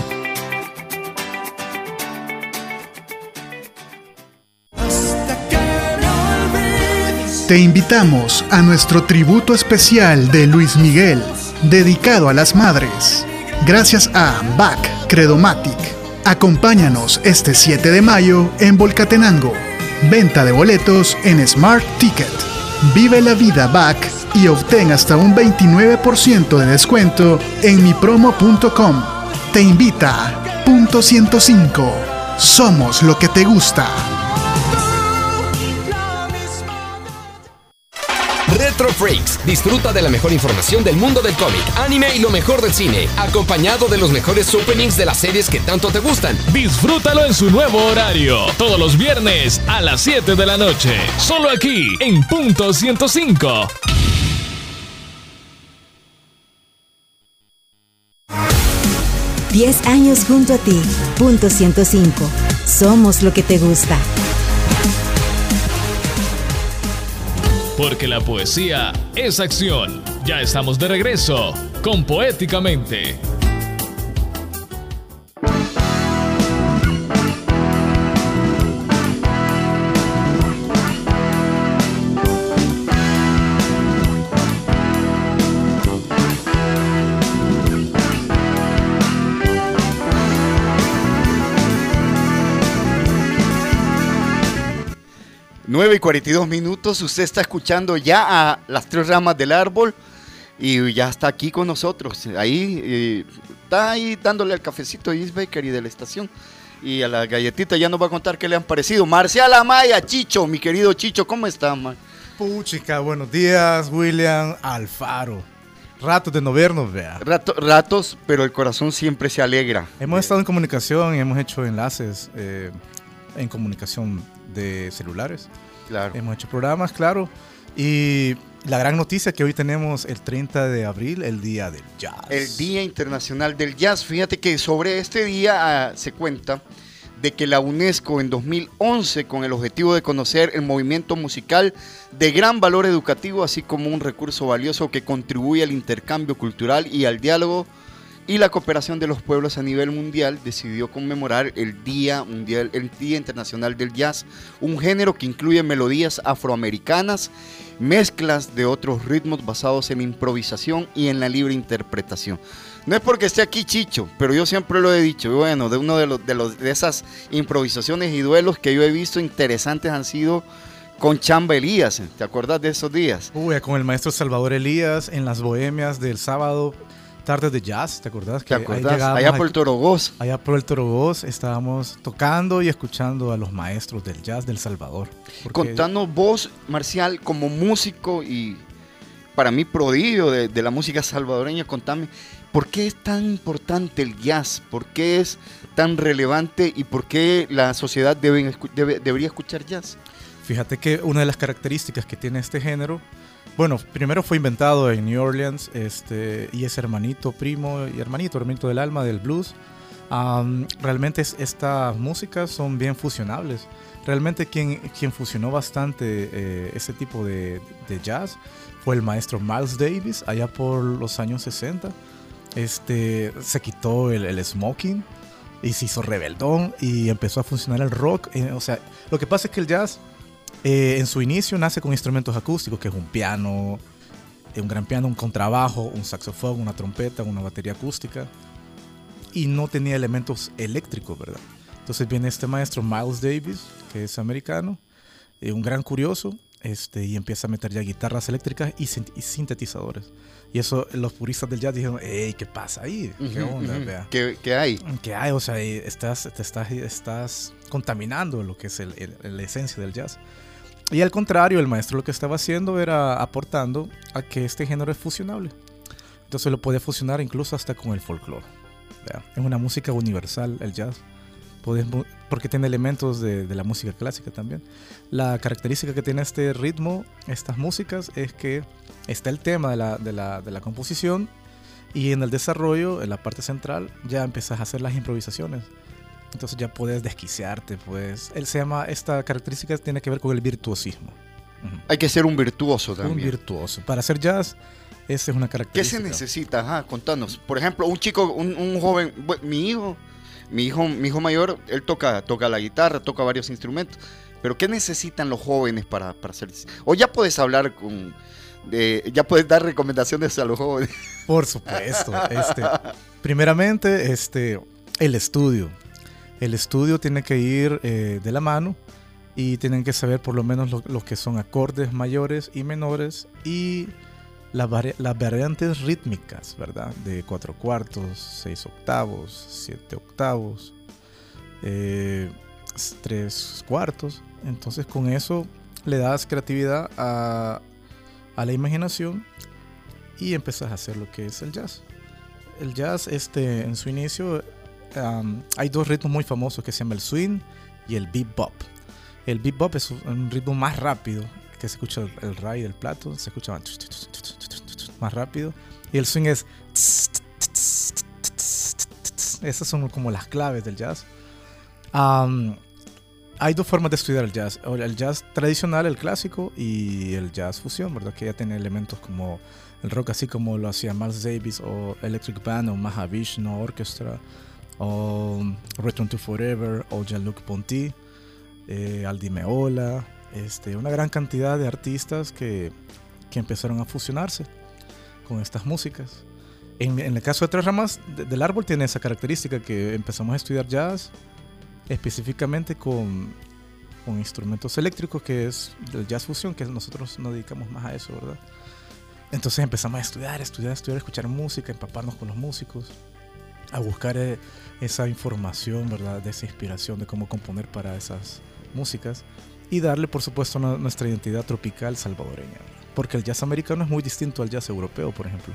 Te invitamos a nuestro tributo especial de Luis Miguel, dedicado a las madres. Gracias a BAC Credomatic. Acompáñanos este 7 de mayo en Volcatenango. Venta de boletos en Smart Ticket. Vive la vida BAC y obtén hasta un 29% de descuento en mipromo.com. Te invita. Punto 105. Somos lo que te gusta. Retro Freaks. Disfruta de la mejor información del mundo del cómic, anime y lo mejor del cine, acompañado de los mejores openings de las series que tanto te gustan. Disfrútalo en su nuevo horario, todos los viernes a las 7 de la noche, solo aquí en Punto 105. Diez años junto a ti. Punto 105. Somos lo que te gusta. Porque la poesía es acción. Ya estamos de regreso con Poéticamente. Nueve y 42 minutos, usted está escuchando ya a las tres ramas del árbol y ya está aquí con nosotros. Ahí eh, está ahí dándole el cafecito East Bakery de la estación y a la galletita ya nos va a contar qué le han parecido. Marcial Amaya, Chicho, mi querido Chicho, ¿cómo está, man? Puchica, buenos días, William Alfaro. Ratos de no vernos, vea. Rato- ratos, pero el corazón siempre se alegra. Hemos estado en comunicación y hemos hecho enlaces eh, en comunicación de celulares. Claro. Hemos hecho programas, claro. Y la gran noticia que hoy tenemos el 30 de abril, el Día del Jazz. El Día Internacional del Jazz. Fíjate que sobre este día ah, se cuenta de que la UNESCO en 2011, con el objetivo de conocer el movimiento musical de gran valor educativo, así como un recurso valioso que contribuye al intercambio cultural y al diálogo y la cooperación de los pueblos a nivel mundial, decidió conmemorar el Día Mundial, el Día Internacional del Jazz, un género que incluye melodías afroamericanas, mezclas de otros ritmos basados en improvisación y en la libre interpretación. No es porque esté aquí Chicho, pero yo siempre lo he dicho. Bueno, de uno de, los, de esas improvisaciones y duelos que yo he visto interesantes han sido con Chamba Elías. ¿Te acuerdas de esos días? Uy, con el maestro Salvador Elías en las bohemias del sábado, tardes de jazz, ¿te acordás? ¿Te ahí acordás? llegábamos Allá por el Torogoz. Allá por el Torogoz estábamos tocando y escuchando a los maestros del jazz del Salvador. Contanos vos, Marcial, como músico y para mí prodigio de, de la música salvadoreña, contame, ¿por qué es tan importante el jazz? ¿Por qué es tan relevante y por qué la sociedad debe debe- debería escuchar jazz? Fíjate que una de las características que tiene este género, bueno, primero fue inventado en New Orleans este, y es hermanito, primo y hermanito, hermanito del alma del blues. Realmente es- estas músicas son bien fusionables. Realmente quien, quien fusionó bastante eh, ese tipo de, jazz fue el maestro Miles Davis allá por los años 60. Este, se quitó el, el smoking y se hizo rebeldón y empezó a funcionar el rock. eh, o sea, lo que pasa es que el jazz eh, en su inicio nace con instrumentos acústicos, que es un piano, un gran piano, un contrabajo, un saxofón, una trompeta, una batería acústica y no tenía elementos eléctricos, ¿verdad? Entonces viene este maestro Miles Davis, que es americano, eh, un gran curioso, este, y empieza a meter ya guitarras eléctricas y, sintetizadores. Y eso los puristas del jazz dijeron, hey, ¿qué pasa ahí? ¿Qué onda? ¿Qué, hay? ¿Qué hay? O sea, estás, te estás, estás contaminando lo que es la esencia del jazz. Y al contrario, el maestro lo que estaba haciendo era aportando a que este género es fusionable. Entonces lo podía fusionar incluso hasta con el folclore. Es una música universal el jazz porque tiene elementos de, la música clásica también. La característica que tiene este ritmo, estas músicas, es que está el tema de la, de la, de la composición y en el desarrollo, en la parte central, ya empiezas a hacer las improvisaciones. Entonces ya puedes desquiciarte, pues. Él se llama, esta característica tiene que ver con el virtuosismo. Hay que ser un virtuoso también. Un virtuoso. Para hacer jazz, esa es una característica. ¿Qué se necesita? Ajá, contanos. Por ejemplo, un chico, un, un joven, mi hijo mi hijo, mi hijo mayor, él toca, toca la guitarra, toca varios instrumentos. Pero ¿qué necesitan los jóvenes para, para hacer? O ya puedes hablar con... ya puedes dar recomendaciones a los jóvenes. Por supuesto. Este, primeramente, este, el estudio. El estudio tiene que ir eh, de la mano y tienen que saber por lo menos lo, que son acordes mayores y menores y las, variantes rítmicas, ¿verdad? De cuatro cuartos, seis octavos, siete octavos, eh, tres cuartos. Entonces con eso le das creatividad a, la imaginación y empezás a hacer lo que es el jazz. El jazz, este, en su inicio, hay dos ritmos muy famosos que se llaman el swing y el bebop. El bebop es un ritmo más rápido que se escucha el, ray del plato, se escucha más rápido. Y el swing es. Esas son como las claves del jazz. hay dos formas de estudiar el jazz. El jazz tradicional, el clásico, y el jazz fusión, ¿verdad? Que ya tiene elementos como el rock, así como lo hacía Miles Davis, o Electric Band, o Mahavishnu Orchestra, o Return to Forever, o Jean-Luc Ponty, eh, Aldi Meola, este, una gran cantidad de artistas que, que empezaron a fusionarse con estas músicas. En, el caso de Tres Ramas del Árbol tiene esa característica que empezamos a estudiar jazz específicamente con, con instrumentos eléctricos, que es el jazz fusión, que nosotros nos dedicamos más a eso, ¿verdad? Entonces empezamos a estudiar, estudiar, estudiar, escuchar música, empaparnos con los músicos, a buscar eh, esa información, ¿verdad? De esa inspiración de cómo componer para esas músicas y darle, por supuesto, nuestra identidad tropical salvadoreña. Porque el jazz americano es muy distinto al jazz europeo, por ejemplo.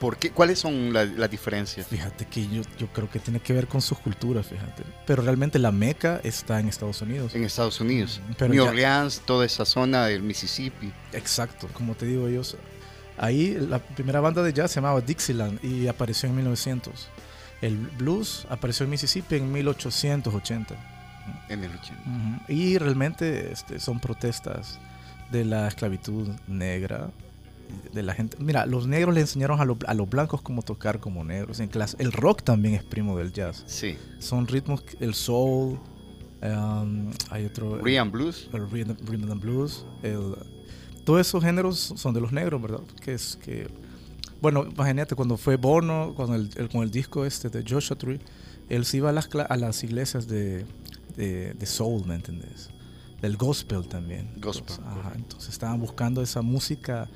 ¿Por, qué? ¿Cuáles son las diferencias? Fíjate que yo, yo creo que tiene que ver con sus culturas, fíjate. Pero realmente la meca está en Estados Unidos. En Estados Unidos. Pero New Orleans, toda esa zona del Mississippi. Exacto, como te digo yo. Ahí la primera banda de jazz se llamaba Dixieland y apareció en 1900. El blues apareció en Mississippi en 1880. En el 80. Y realmente este, son protestas de la esclavitud negra, de la gente. Mira, los negros le enseñaron a, a los blancos cómo tocar como negros en clase. El rock también es primo del jazz. Sí. Son ritmos, el soul, um, hay otro. Rhythm blues. El rhythm, blues. todos esos géneros son de los negros, ¿verdad? Que es que. Bueno, imagínate cuando fue Bono, con el, con el disco este de Joshua Tree, él se iba a las, a las iglesias de, de, de soul, ¿me entiendes? del gospel también. Gospel. Entonces, estaban buscando esa música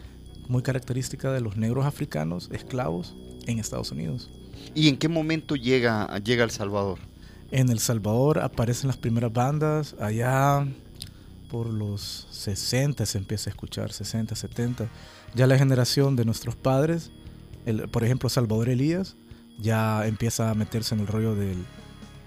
muy característica de los negros africanos esclavos en Estados Unidos. ¿Y en qué momento llega, llega El Salvador? En El Salvador aparecen las primeras bandas, allá por los 60 se empieza a escuchar, 60, 70. Ya la generación de nuestros padres, el, por ejemplo Salvador Elías, ya empieza a meterse en el rollo del,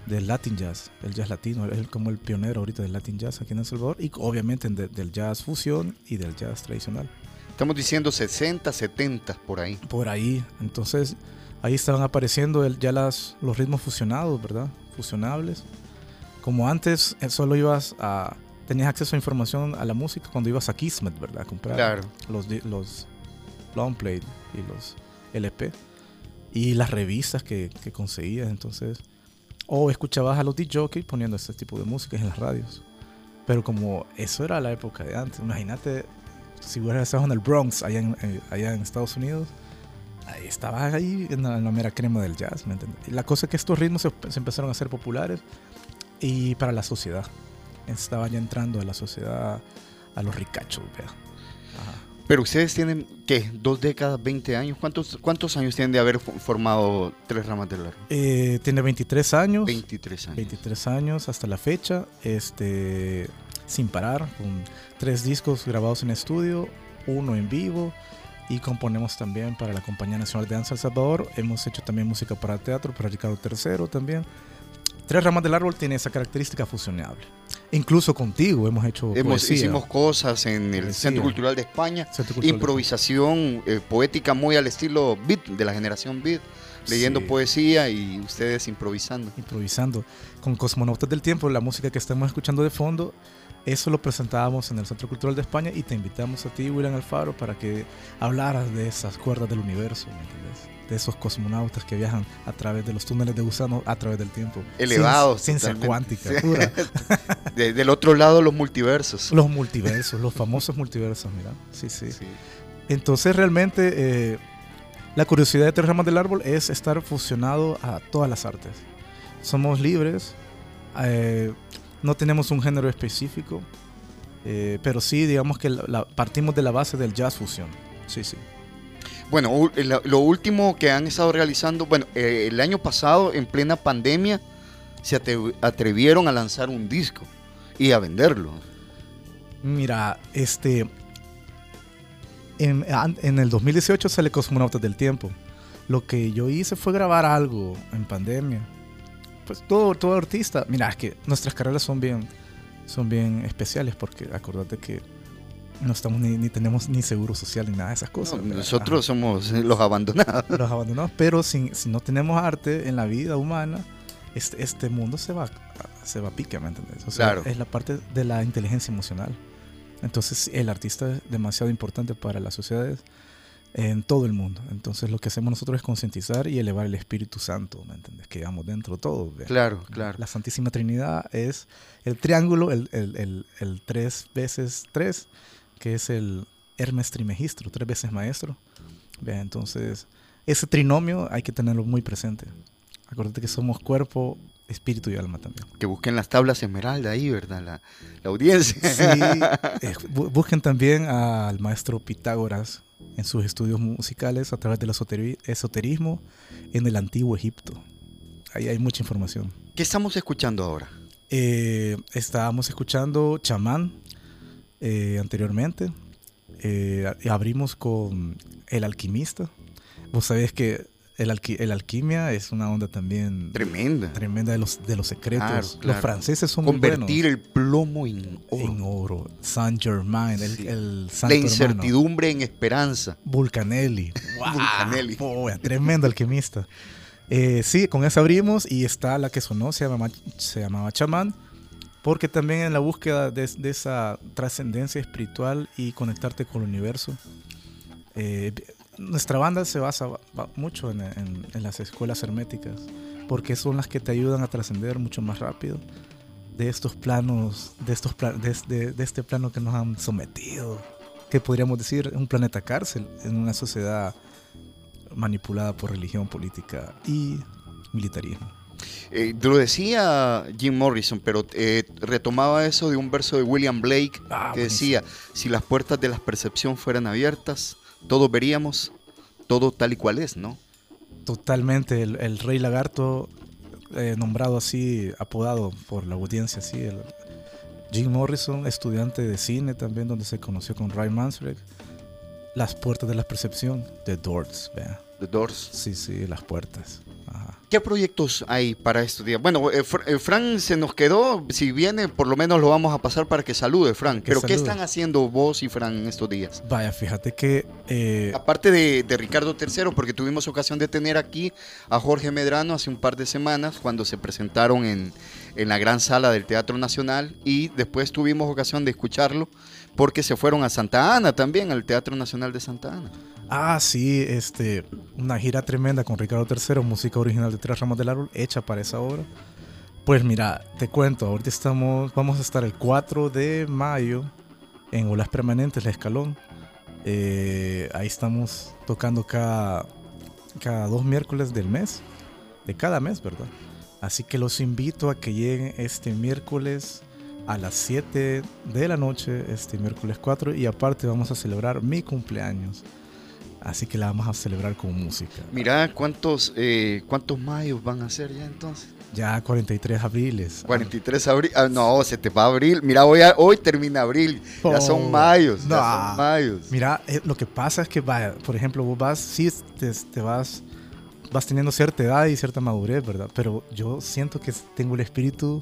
del Latin Jazz, el jazz latino, es como el pionero ahorita del Latin Jazz aquí en El Salvador y obviamente del jazz fusión y del jazz tradicional. Estamos diciendo 60, 70 por ahí. Por ahí, entonces ahí estaban apareciendo ya las, los ritmos fusionados, ¿verdad? Fusionables. Como antes eh, solo ibas a, tenías acceso a información a la música cuando ibas a Kismet, ¿verdad? A comprar los, los long play y los LP y las revistas que, que conseguías, entonces o escuchabas a los DJ poniendo este tipo de música en las radios. Pero como eso era la época de antes, imagínate si hubieras estado en el Bronx, allá en, eh, en Estados Unidos, ahí estabas ahí en la, mera crema del jazz, la cosa es que estos ritmos se, empezaron a hacer populares y para la sociedad. Estaban ya entrando a la sociedad, a los ricachos. Pero ustedes tienen, ¿qué? ¿Dos décadas, 20 años? ¿Cuántos, cuántos años tienen de haber formado Tres Ramas del Árbol? Eh, tiene 23 años. 23 años. 23 años hasta la fecha, este, sin parar, con tres discos grabados en estudio, uno en vivo y componemos también para la Compañía Nacional de Danza El Salvador. Hemos hecho también música para teatro, para Ricardo III también. Tres Ramas del Árbol tiene esa característica fusionable. Incluso contigo hemos hecho hemos, Hicimos cosas en el Centro Cultural de España. improvisación eh, poética muy al estilo beat, de la generación beat. Leyendo poesía y ustedes improvisando. Improvisando. Con Cosmonautas del Tiempo, la música que estamos escuchando de fondo, eso lo presentábamos en el Centro Cultural de España y te invitamos a ti, William Alfaro, para que hablaras de esas cuerdas del universo, ¿me entiendes? De esos cosmonautas que viajan a través de los túneles de gusano a través del tiempo. Elevados. Ciencia cuántica, del otro lado, los multiversos. Los multiversos, los famosos multiversos, mira. Sí, sí. Entonces, realmente, eh, la curiosidad de Tres Ramas del Árbol es estar fusionado a todas las artes. Somos libres, eh, no tenemos un género específico, eh, pero sí, digamos que partimos de la base del jazz fusión. Sí, sí. Bueno, lo último que han estado realizando, bueno, eh, el año pasado, en plena pandemia, se atrevieron a lanzar un disco y a venderlo. Mira, este. En, en, el 2018 sale Cosmonautas del Tiempo. Lo que yo hice fue grabar algo en pandemia. Pues todo, todo artista. Mira, es que nuestras carreras son bien, son bien especiales porque acordate que no estamos ni, tenemos ni seguro social ni nada de esas cosas. nosotros somos los abandonados. Los abandonados, pero si, si, no tenemos arte en la vida humana, este, este mundo se va, se va a pique, ¿me entiendes? O sea, es la parte de la inteligencia emocional. Entonces el artista es demasiado importante para las sociedades en todo el mundo. Entonces lo que hacemos nosotros es concientizar y elevar el Espíritu Santo, ¿me entiendes? Que llevamos dentro todo. Claro, claro. La Santísima Trinidad es el triángulo, el, el, el, el tres veces tres, que es el Hermes Trimegistro, tres veces maestro. entonces, ese trinomio hay que tenerlo muy presente. Acuérdate que somos cuerpo, espíritu y alma también. Que busquen las tablas esmeralda ahí, ¿verdad? La, audiencia. Sí, eh, busquen también al maestro Pitágoras en sus estudios musicales a través del esoterismo en el antiguo Egipto. Ahí hay mucha información. ¿Qué estamos escuchando ahora? Eh, estábamos escuchando Chamán eh, anteriormente. Eh, abrimos con El Alquimista. Vos sabés que el, el, alquimia es una onda también tremenda. Tremenda de los, de los secretos. Los franceses son Convertir el plomo en oro. En oro. Saint Germain, el, el La incertidumbre en esperanza. Vulcanelli. Vulcanelli. tremendo alquimista. Eh, sí, con esa abrimos y está la que sonó, se llamaba, se llamaba Chamán porque también en la búsqueda de, esa trascendencia espiritual y conectarte con el universo, eh, nuestra banda se basa mucho en, las escuelas herméticas, porque son las que te ayudan a trascender mucho más rápido de estos planos, de, estos de, de, este plano que nos han sometido, que podríamos decir un planeta cárcel en una sociedad manipulada por religión, política y militarismo. Eh, lo decía Jim Morrison, pero eh, retomaba eso de un verso de William Blake ah, que decía, si las puertas de la percepción fueran abiertas, todos veríamos todo tal y cual es, ¿no? Totalmente, el, rey lagarto, eh, nombrado así, apodado por la audiencia, así, el, Jim Morrison, estudiante de cine también, donde se conoció con Ray Mansfield. Las puertas de la percepción, The Doors, vea. The Doors. Sí, sí, las puertas. ¿Qué proyectos hay para estos días? Bueno, eh, eh, Fran se nos quedó, si viene, por lo menos lo vamos a pasar para que salude, Fran. Pero ¿qué están haciendo vos y Fran en estos días? Vaya, fíjate que... Eh, Aparte de, Ricardo III, porque tuvimos ocasión de tener aquí a Jorge Medrano hace un par de semanas cuando se presentaron en, en la gran sala del Teatro Nacional y después tuvimos ocasión de escucharlo porque se fueron a Santa Ana también, al Teatro Nacional de Santa Ana. Ah, sí, este, una gira tremenda con Ricardo III, música original de Tres Ramas del Árbol, hecha para esa obra. Pues mira, te cuento, ahorita estamos, vamos a estar el 4 de mayo en Olas Permanentes, La Escalón. Eh, ahí estamos tocando cada, cada dos miércoles del mes, de cada mes, ¿verdad? Así que los invito a que lleguen este miércoles a las 7 de la noche, este miércoles 4, y aparte vamos a celebrar mi cumpleaños. Así que la vamos a celebrar con música. Mira, ¿cuántos, eh, cuántos mayos van a ser ya entonces? Ya 43 abriles. 43 abril. Ah, no, se te va abril. Mira, hoy, hoy termina abril. ya son oh, mayos. ya son mayos. Mira, eh, lo que pasa es que, vaya, por ejemplo, vos vas, sí, te, vas, vas teniendo cierta edad y cierta madurez, ¿verdad? Pero yo siento que tengo el espíritu.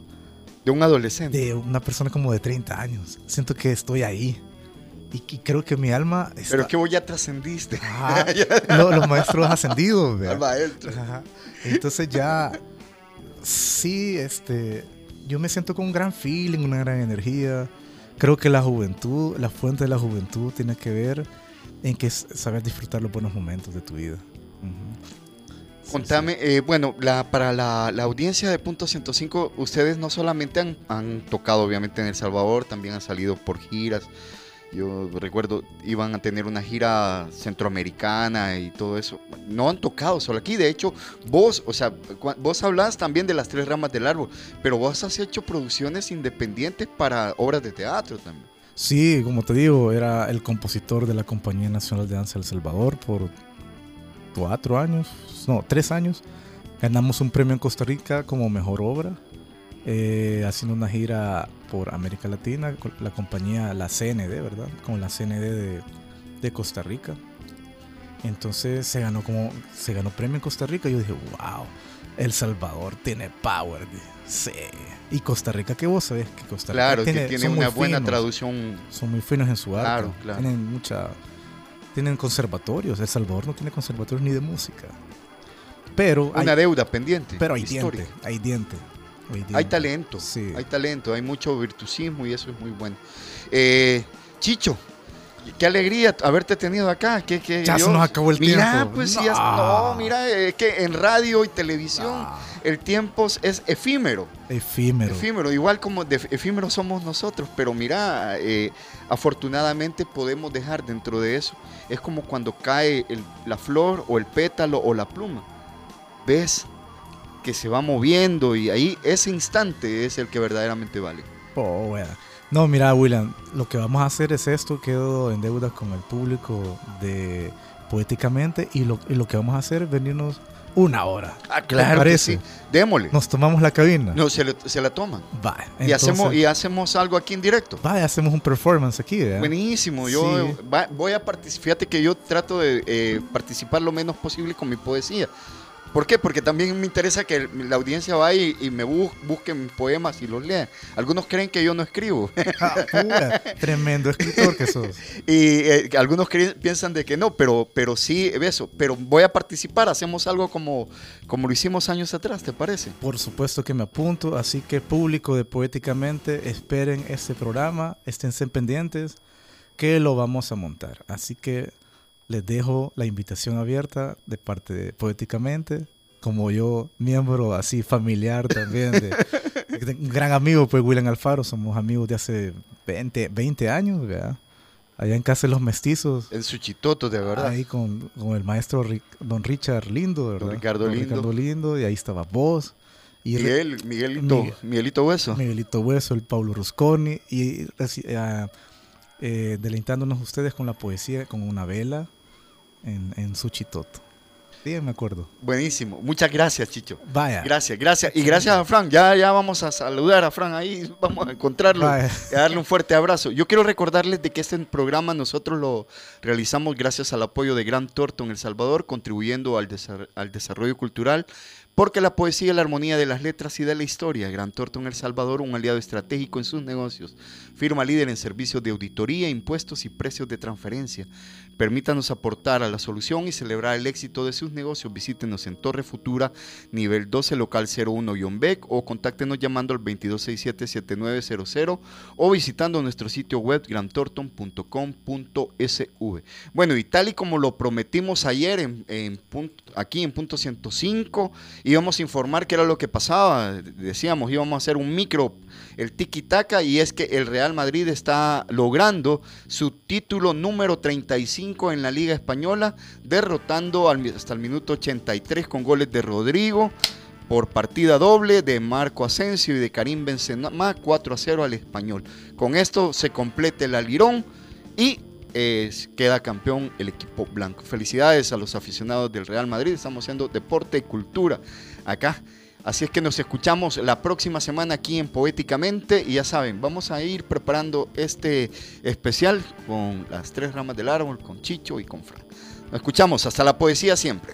De un adolescente. De una persona como de 30 años. Siento que estoy ahí. Y, creo que mi alma. Pero es que vos ya trascendiste. los maestros ascendidos, ¿verdad? maestro. Entonces ya. Sí, este. Yo me siento con un gran feeling, una gran energía. Creo que la juventud, la fuente de la juventud tiene que ver en que saber disfrutar los buenos momentos de tu vida. Contame, eh, bueno, la, para la, audiencia de Punto 105, ustedes no solamente han, han, tocado obviamente en El Salvador, también han salido por giras, yo recuerdo, iban a tener una gira centroamericana y todo eso. No han tocado solo aquí. De hecho, vos, o sea, vos hablás también de las tres ramas del árbol, pero vos has hecho producciones independientes para obras de teatro también. Sí, como te digo, era el compositor de la Compañía Nacional de Danza El Salvador por cuatro años, no, tres años. Ganamos un premio en Costa Rica como mejor obra eh, haciendo una gira por América Latina con la compañía, la CND, ¿verdad? Con la CND de, Costa Rica. Entonces se ganó como se ganó premio en Costa Rica. Y yo dije, wow, El Salvador tiene power. Sí. Y Costa Rica, que vos sabés que Costa Rica claro, tiene, que tiene una buena traducción. Son muy finos en su arte. Claro, claro. Tienen mucha. Tienen conservatorios. El Salvador no tiene conservatorios ni de música. Pero. Una deuda pendiente. Pero hay diente. Hay diente. Hay talento, hay talento, hay mucho virtuosismo y eso es muy bueno. Eh, Chicho, qué alegría haberte tenido acá. Que, ya se nos acabó el tiempo. Pues, no. no, mira, es que en radio y televisión el tiempo es efímero. Efímero. Efímero, igual como de efímero somos nosotros, pero mira, eh, afortunadamente podemos dejar dentro de eso. Es como cuando cae la flor o el pétalo o la pluma. ¿Ves? que se va moviendo y ahí ese instante es el que verdaderamente vale. Oh, No, mira, William, lo que vamos a hacer es esto, quedo en deuda con el público de Poéticamente y lo, que vamos a hacer es venirnos una hora. Ah, claro que sí. Démosle. Nos tomamos la cabina. No, se, la toman. y, hacemos, y hacemos algo aquí en directo. Vaya, hacemos un performance aquí. Buenísimo. Yo voy a participar. Fíjate que yo trato de eh, participar lo menos posible con mi poesía. ¿Por qué? Porque también me interesa que la audiencia vaya y, me busque mis poemas y los lea. Algunos creen que yo no escribo. Ah, tremendo escritor que sos. y eh, algunos piensan de que no, pero, pero sí, eso. Pero voy a participar, hacemos algo como, como lo hicimos años atrás, ¿te parece? Por supuesto que me apunto, así que público de Poéticamente, esperen este programa, esténse pendientes, que lo vamos a montar. Así que les dejo la invitación abierta de parte de Poéticamente, como yo, miembro así familiar también, de, un gran amigo, pues William Alfaro, somos amigos de hace 20, 20 años, ¿verdad? Allá en Casa de los Mestizos. En Suchitoto, de verdad. Ahí con, con el maestro don Richard Lindo, ¿verdad? Ricardo Lindo. Ricardo Lindo, y ahí estaba vos. Y Miguel, Miguelito, Miguelito Hueso. Miguelito Hueso, el Pablo Rusconi, y uh, eh, deleitándonos ustedes con la poesía, con una vela, en, en Suchitoto. Sí, me acuerdo. Buenísimo. Muchas gracias, Chicho. Vaya. Gracias, gracias. Y gracias a Fran. Ya, ya vamos a saludar a Fran ahí. Vamos a encontrarlo. Vaya. Y a darle un fuerte abrazo. Yo quiero recordarles de que este programa nosotros lo realizamos gracias al apoyo de Gran Torto en El Salvador, contribuyendo al, al desarrollo cultural porque la poesía es la armonía de las letras y de la historia. Gran Torto El Salvador, un aliado estratégico en sus negocios. Firma líder en servicios de auditoría, impuestos y precios de transferencia. Permítanos aportar a la solución y celebrar el éxito de sus negocios, visítenos en Torre Futura, nivel 12, local 01-BEC o contáctenos llamando al 2267-7900 o visitando nuestro sitio web grantorton.com.sv. Bueno, y tal y como lo prometimos ayer en, aquí en punto 105, íbamos a informar qué era lo que pasaba. Decíamos, íbamos a hacer un micro, el tiki-taka, y es que el Real Madrid está logrando su título número 35 en la Liga Española, derrotando hasta el minuto 83 con goles de Rodrigo por partida doble de Marco Asensio y de Karim Benzema 4 a 0 al español. Con esto se complete el alirón y eh, queda campeón el equipo blanco. Felicidades a los aficionados del Real Madrid. Estamos haciendo deporte y cultura acá. Así es que nos escuchamos la próxima semana aquí en Poéticamente y ya saben, vamos a ir preparando este especial con las tres ramas del árbol, con Chicho y con Fran. Nos escuchamos, hasta la poesía siempre.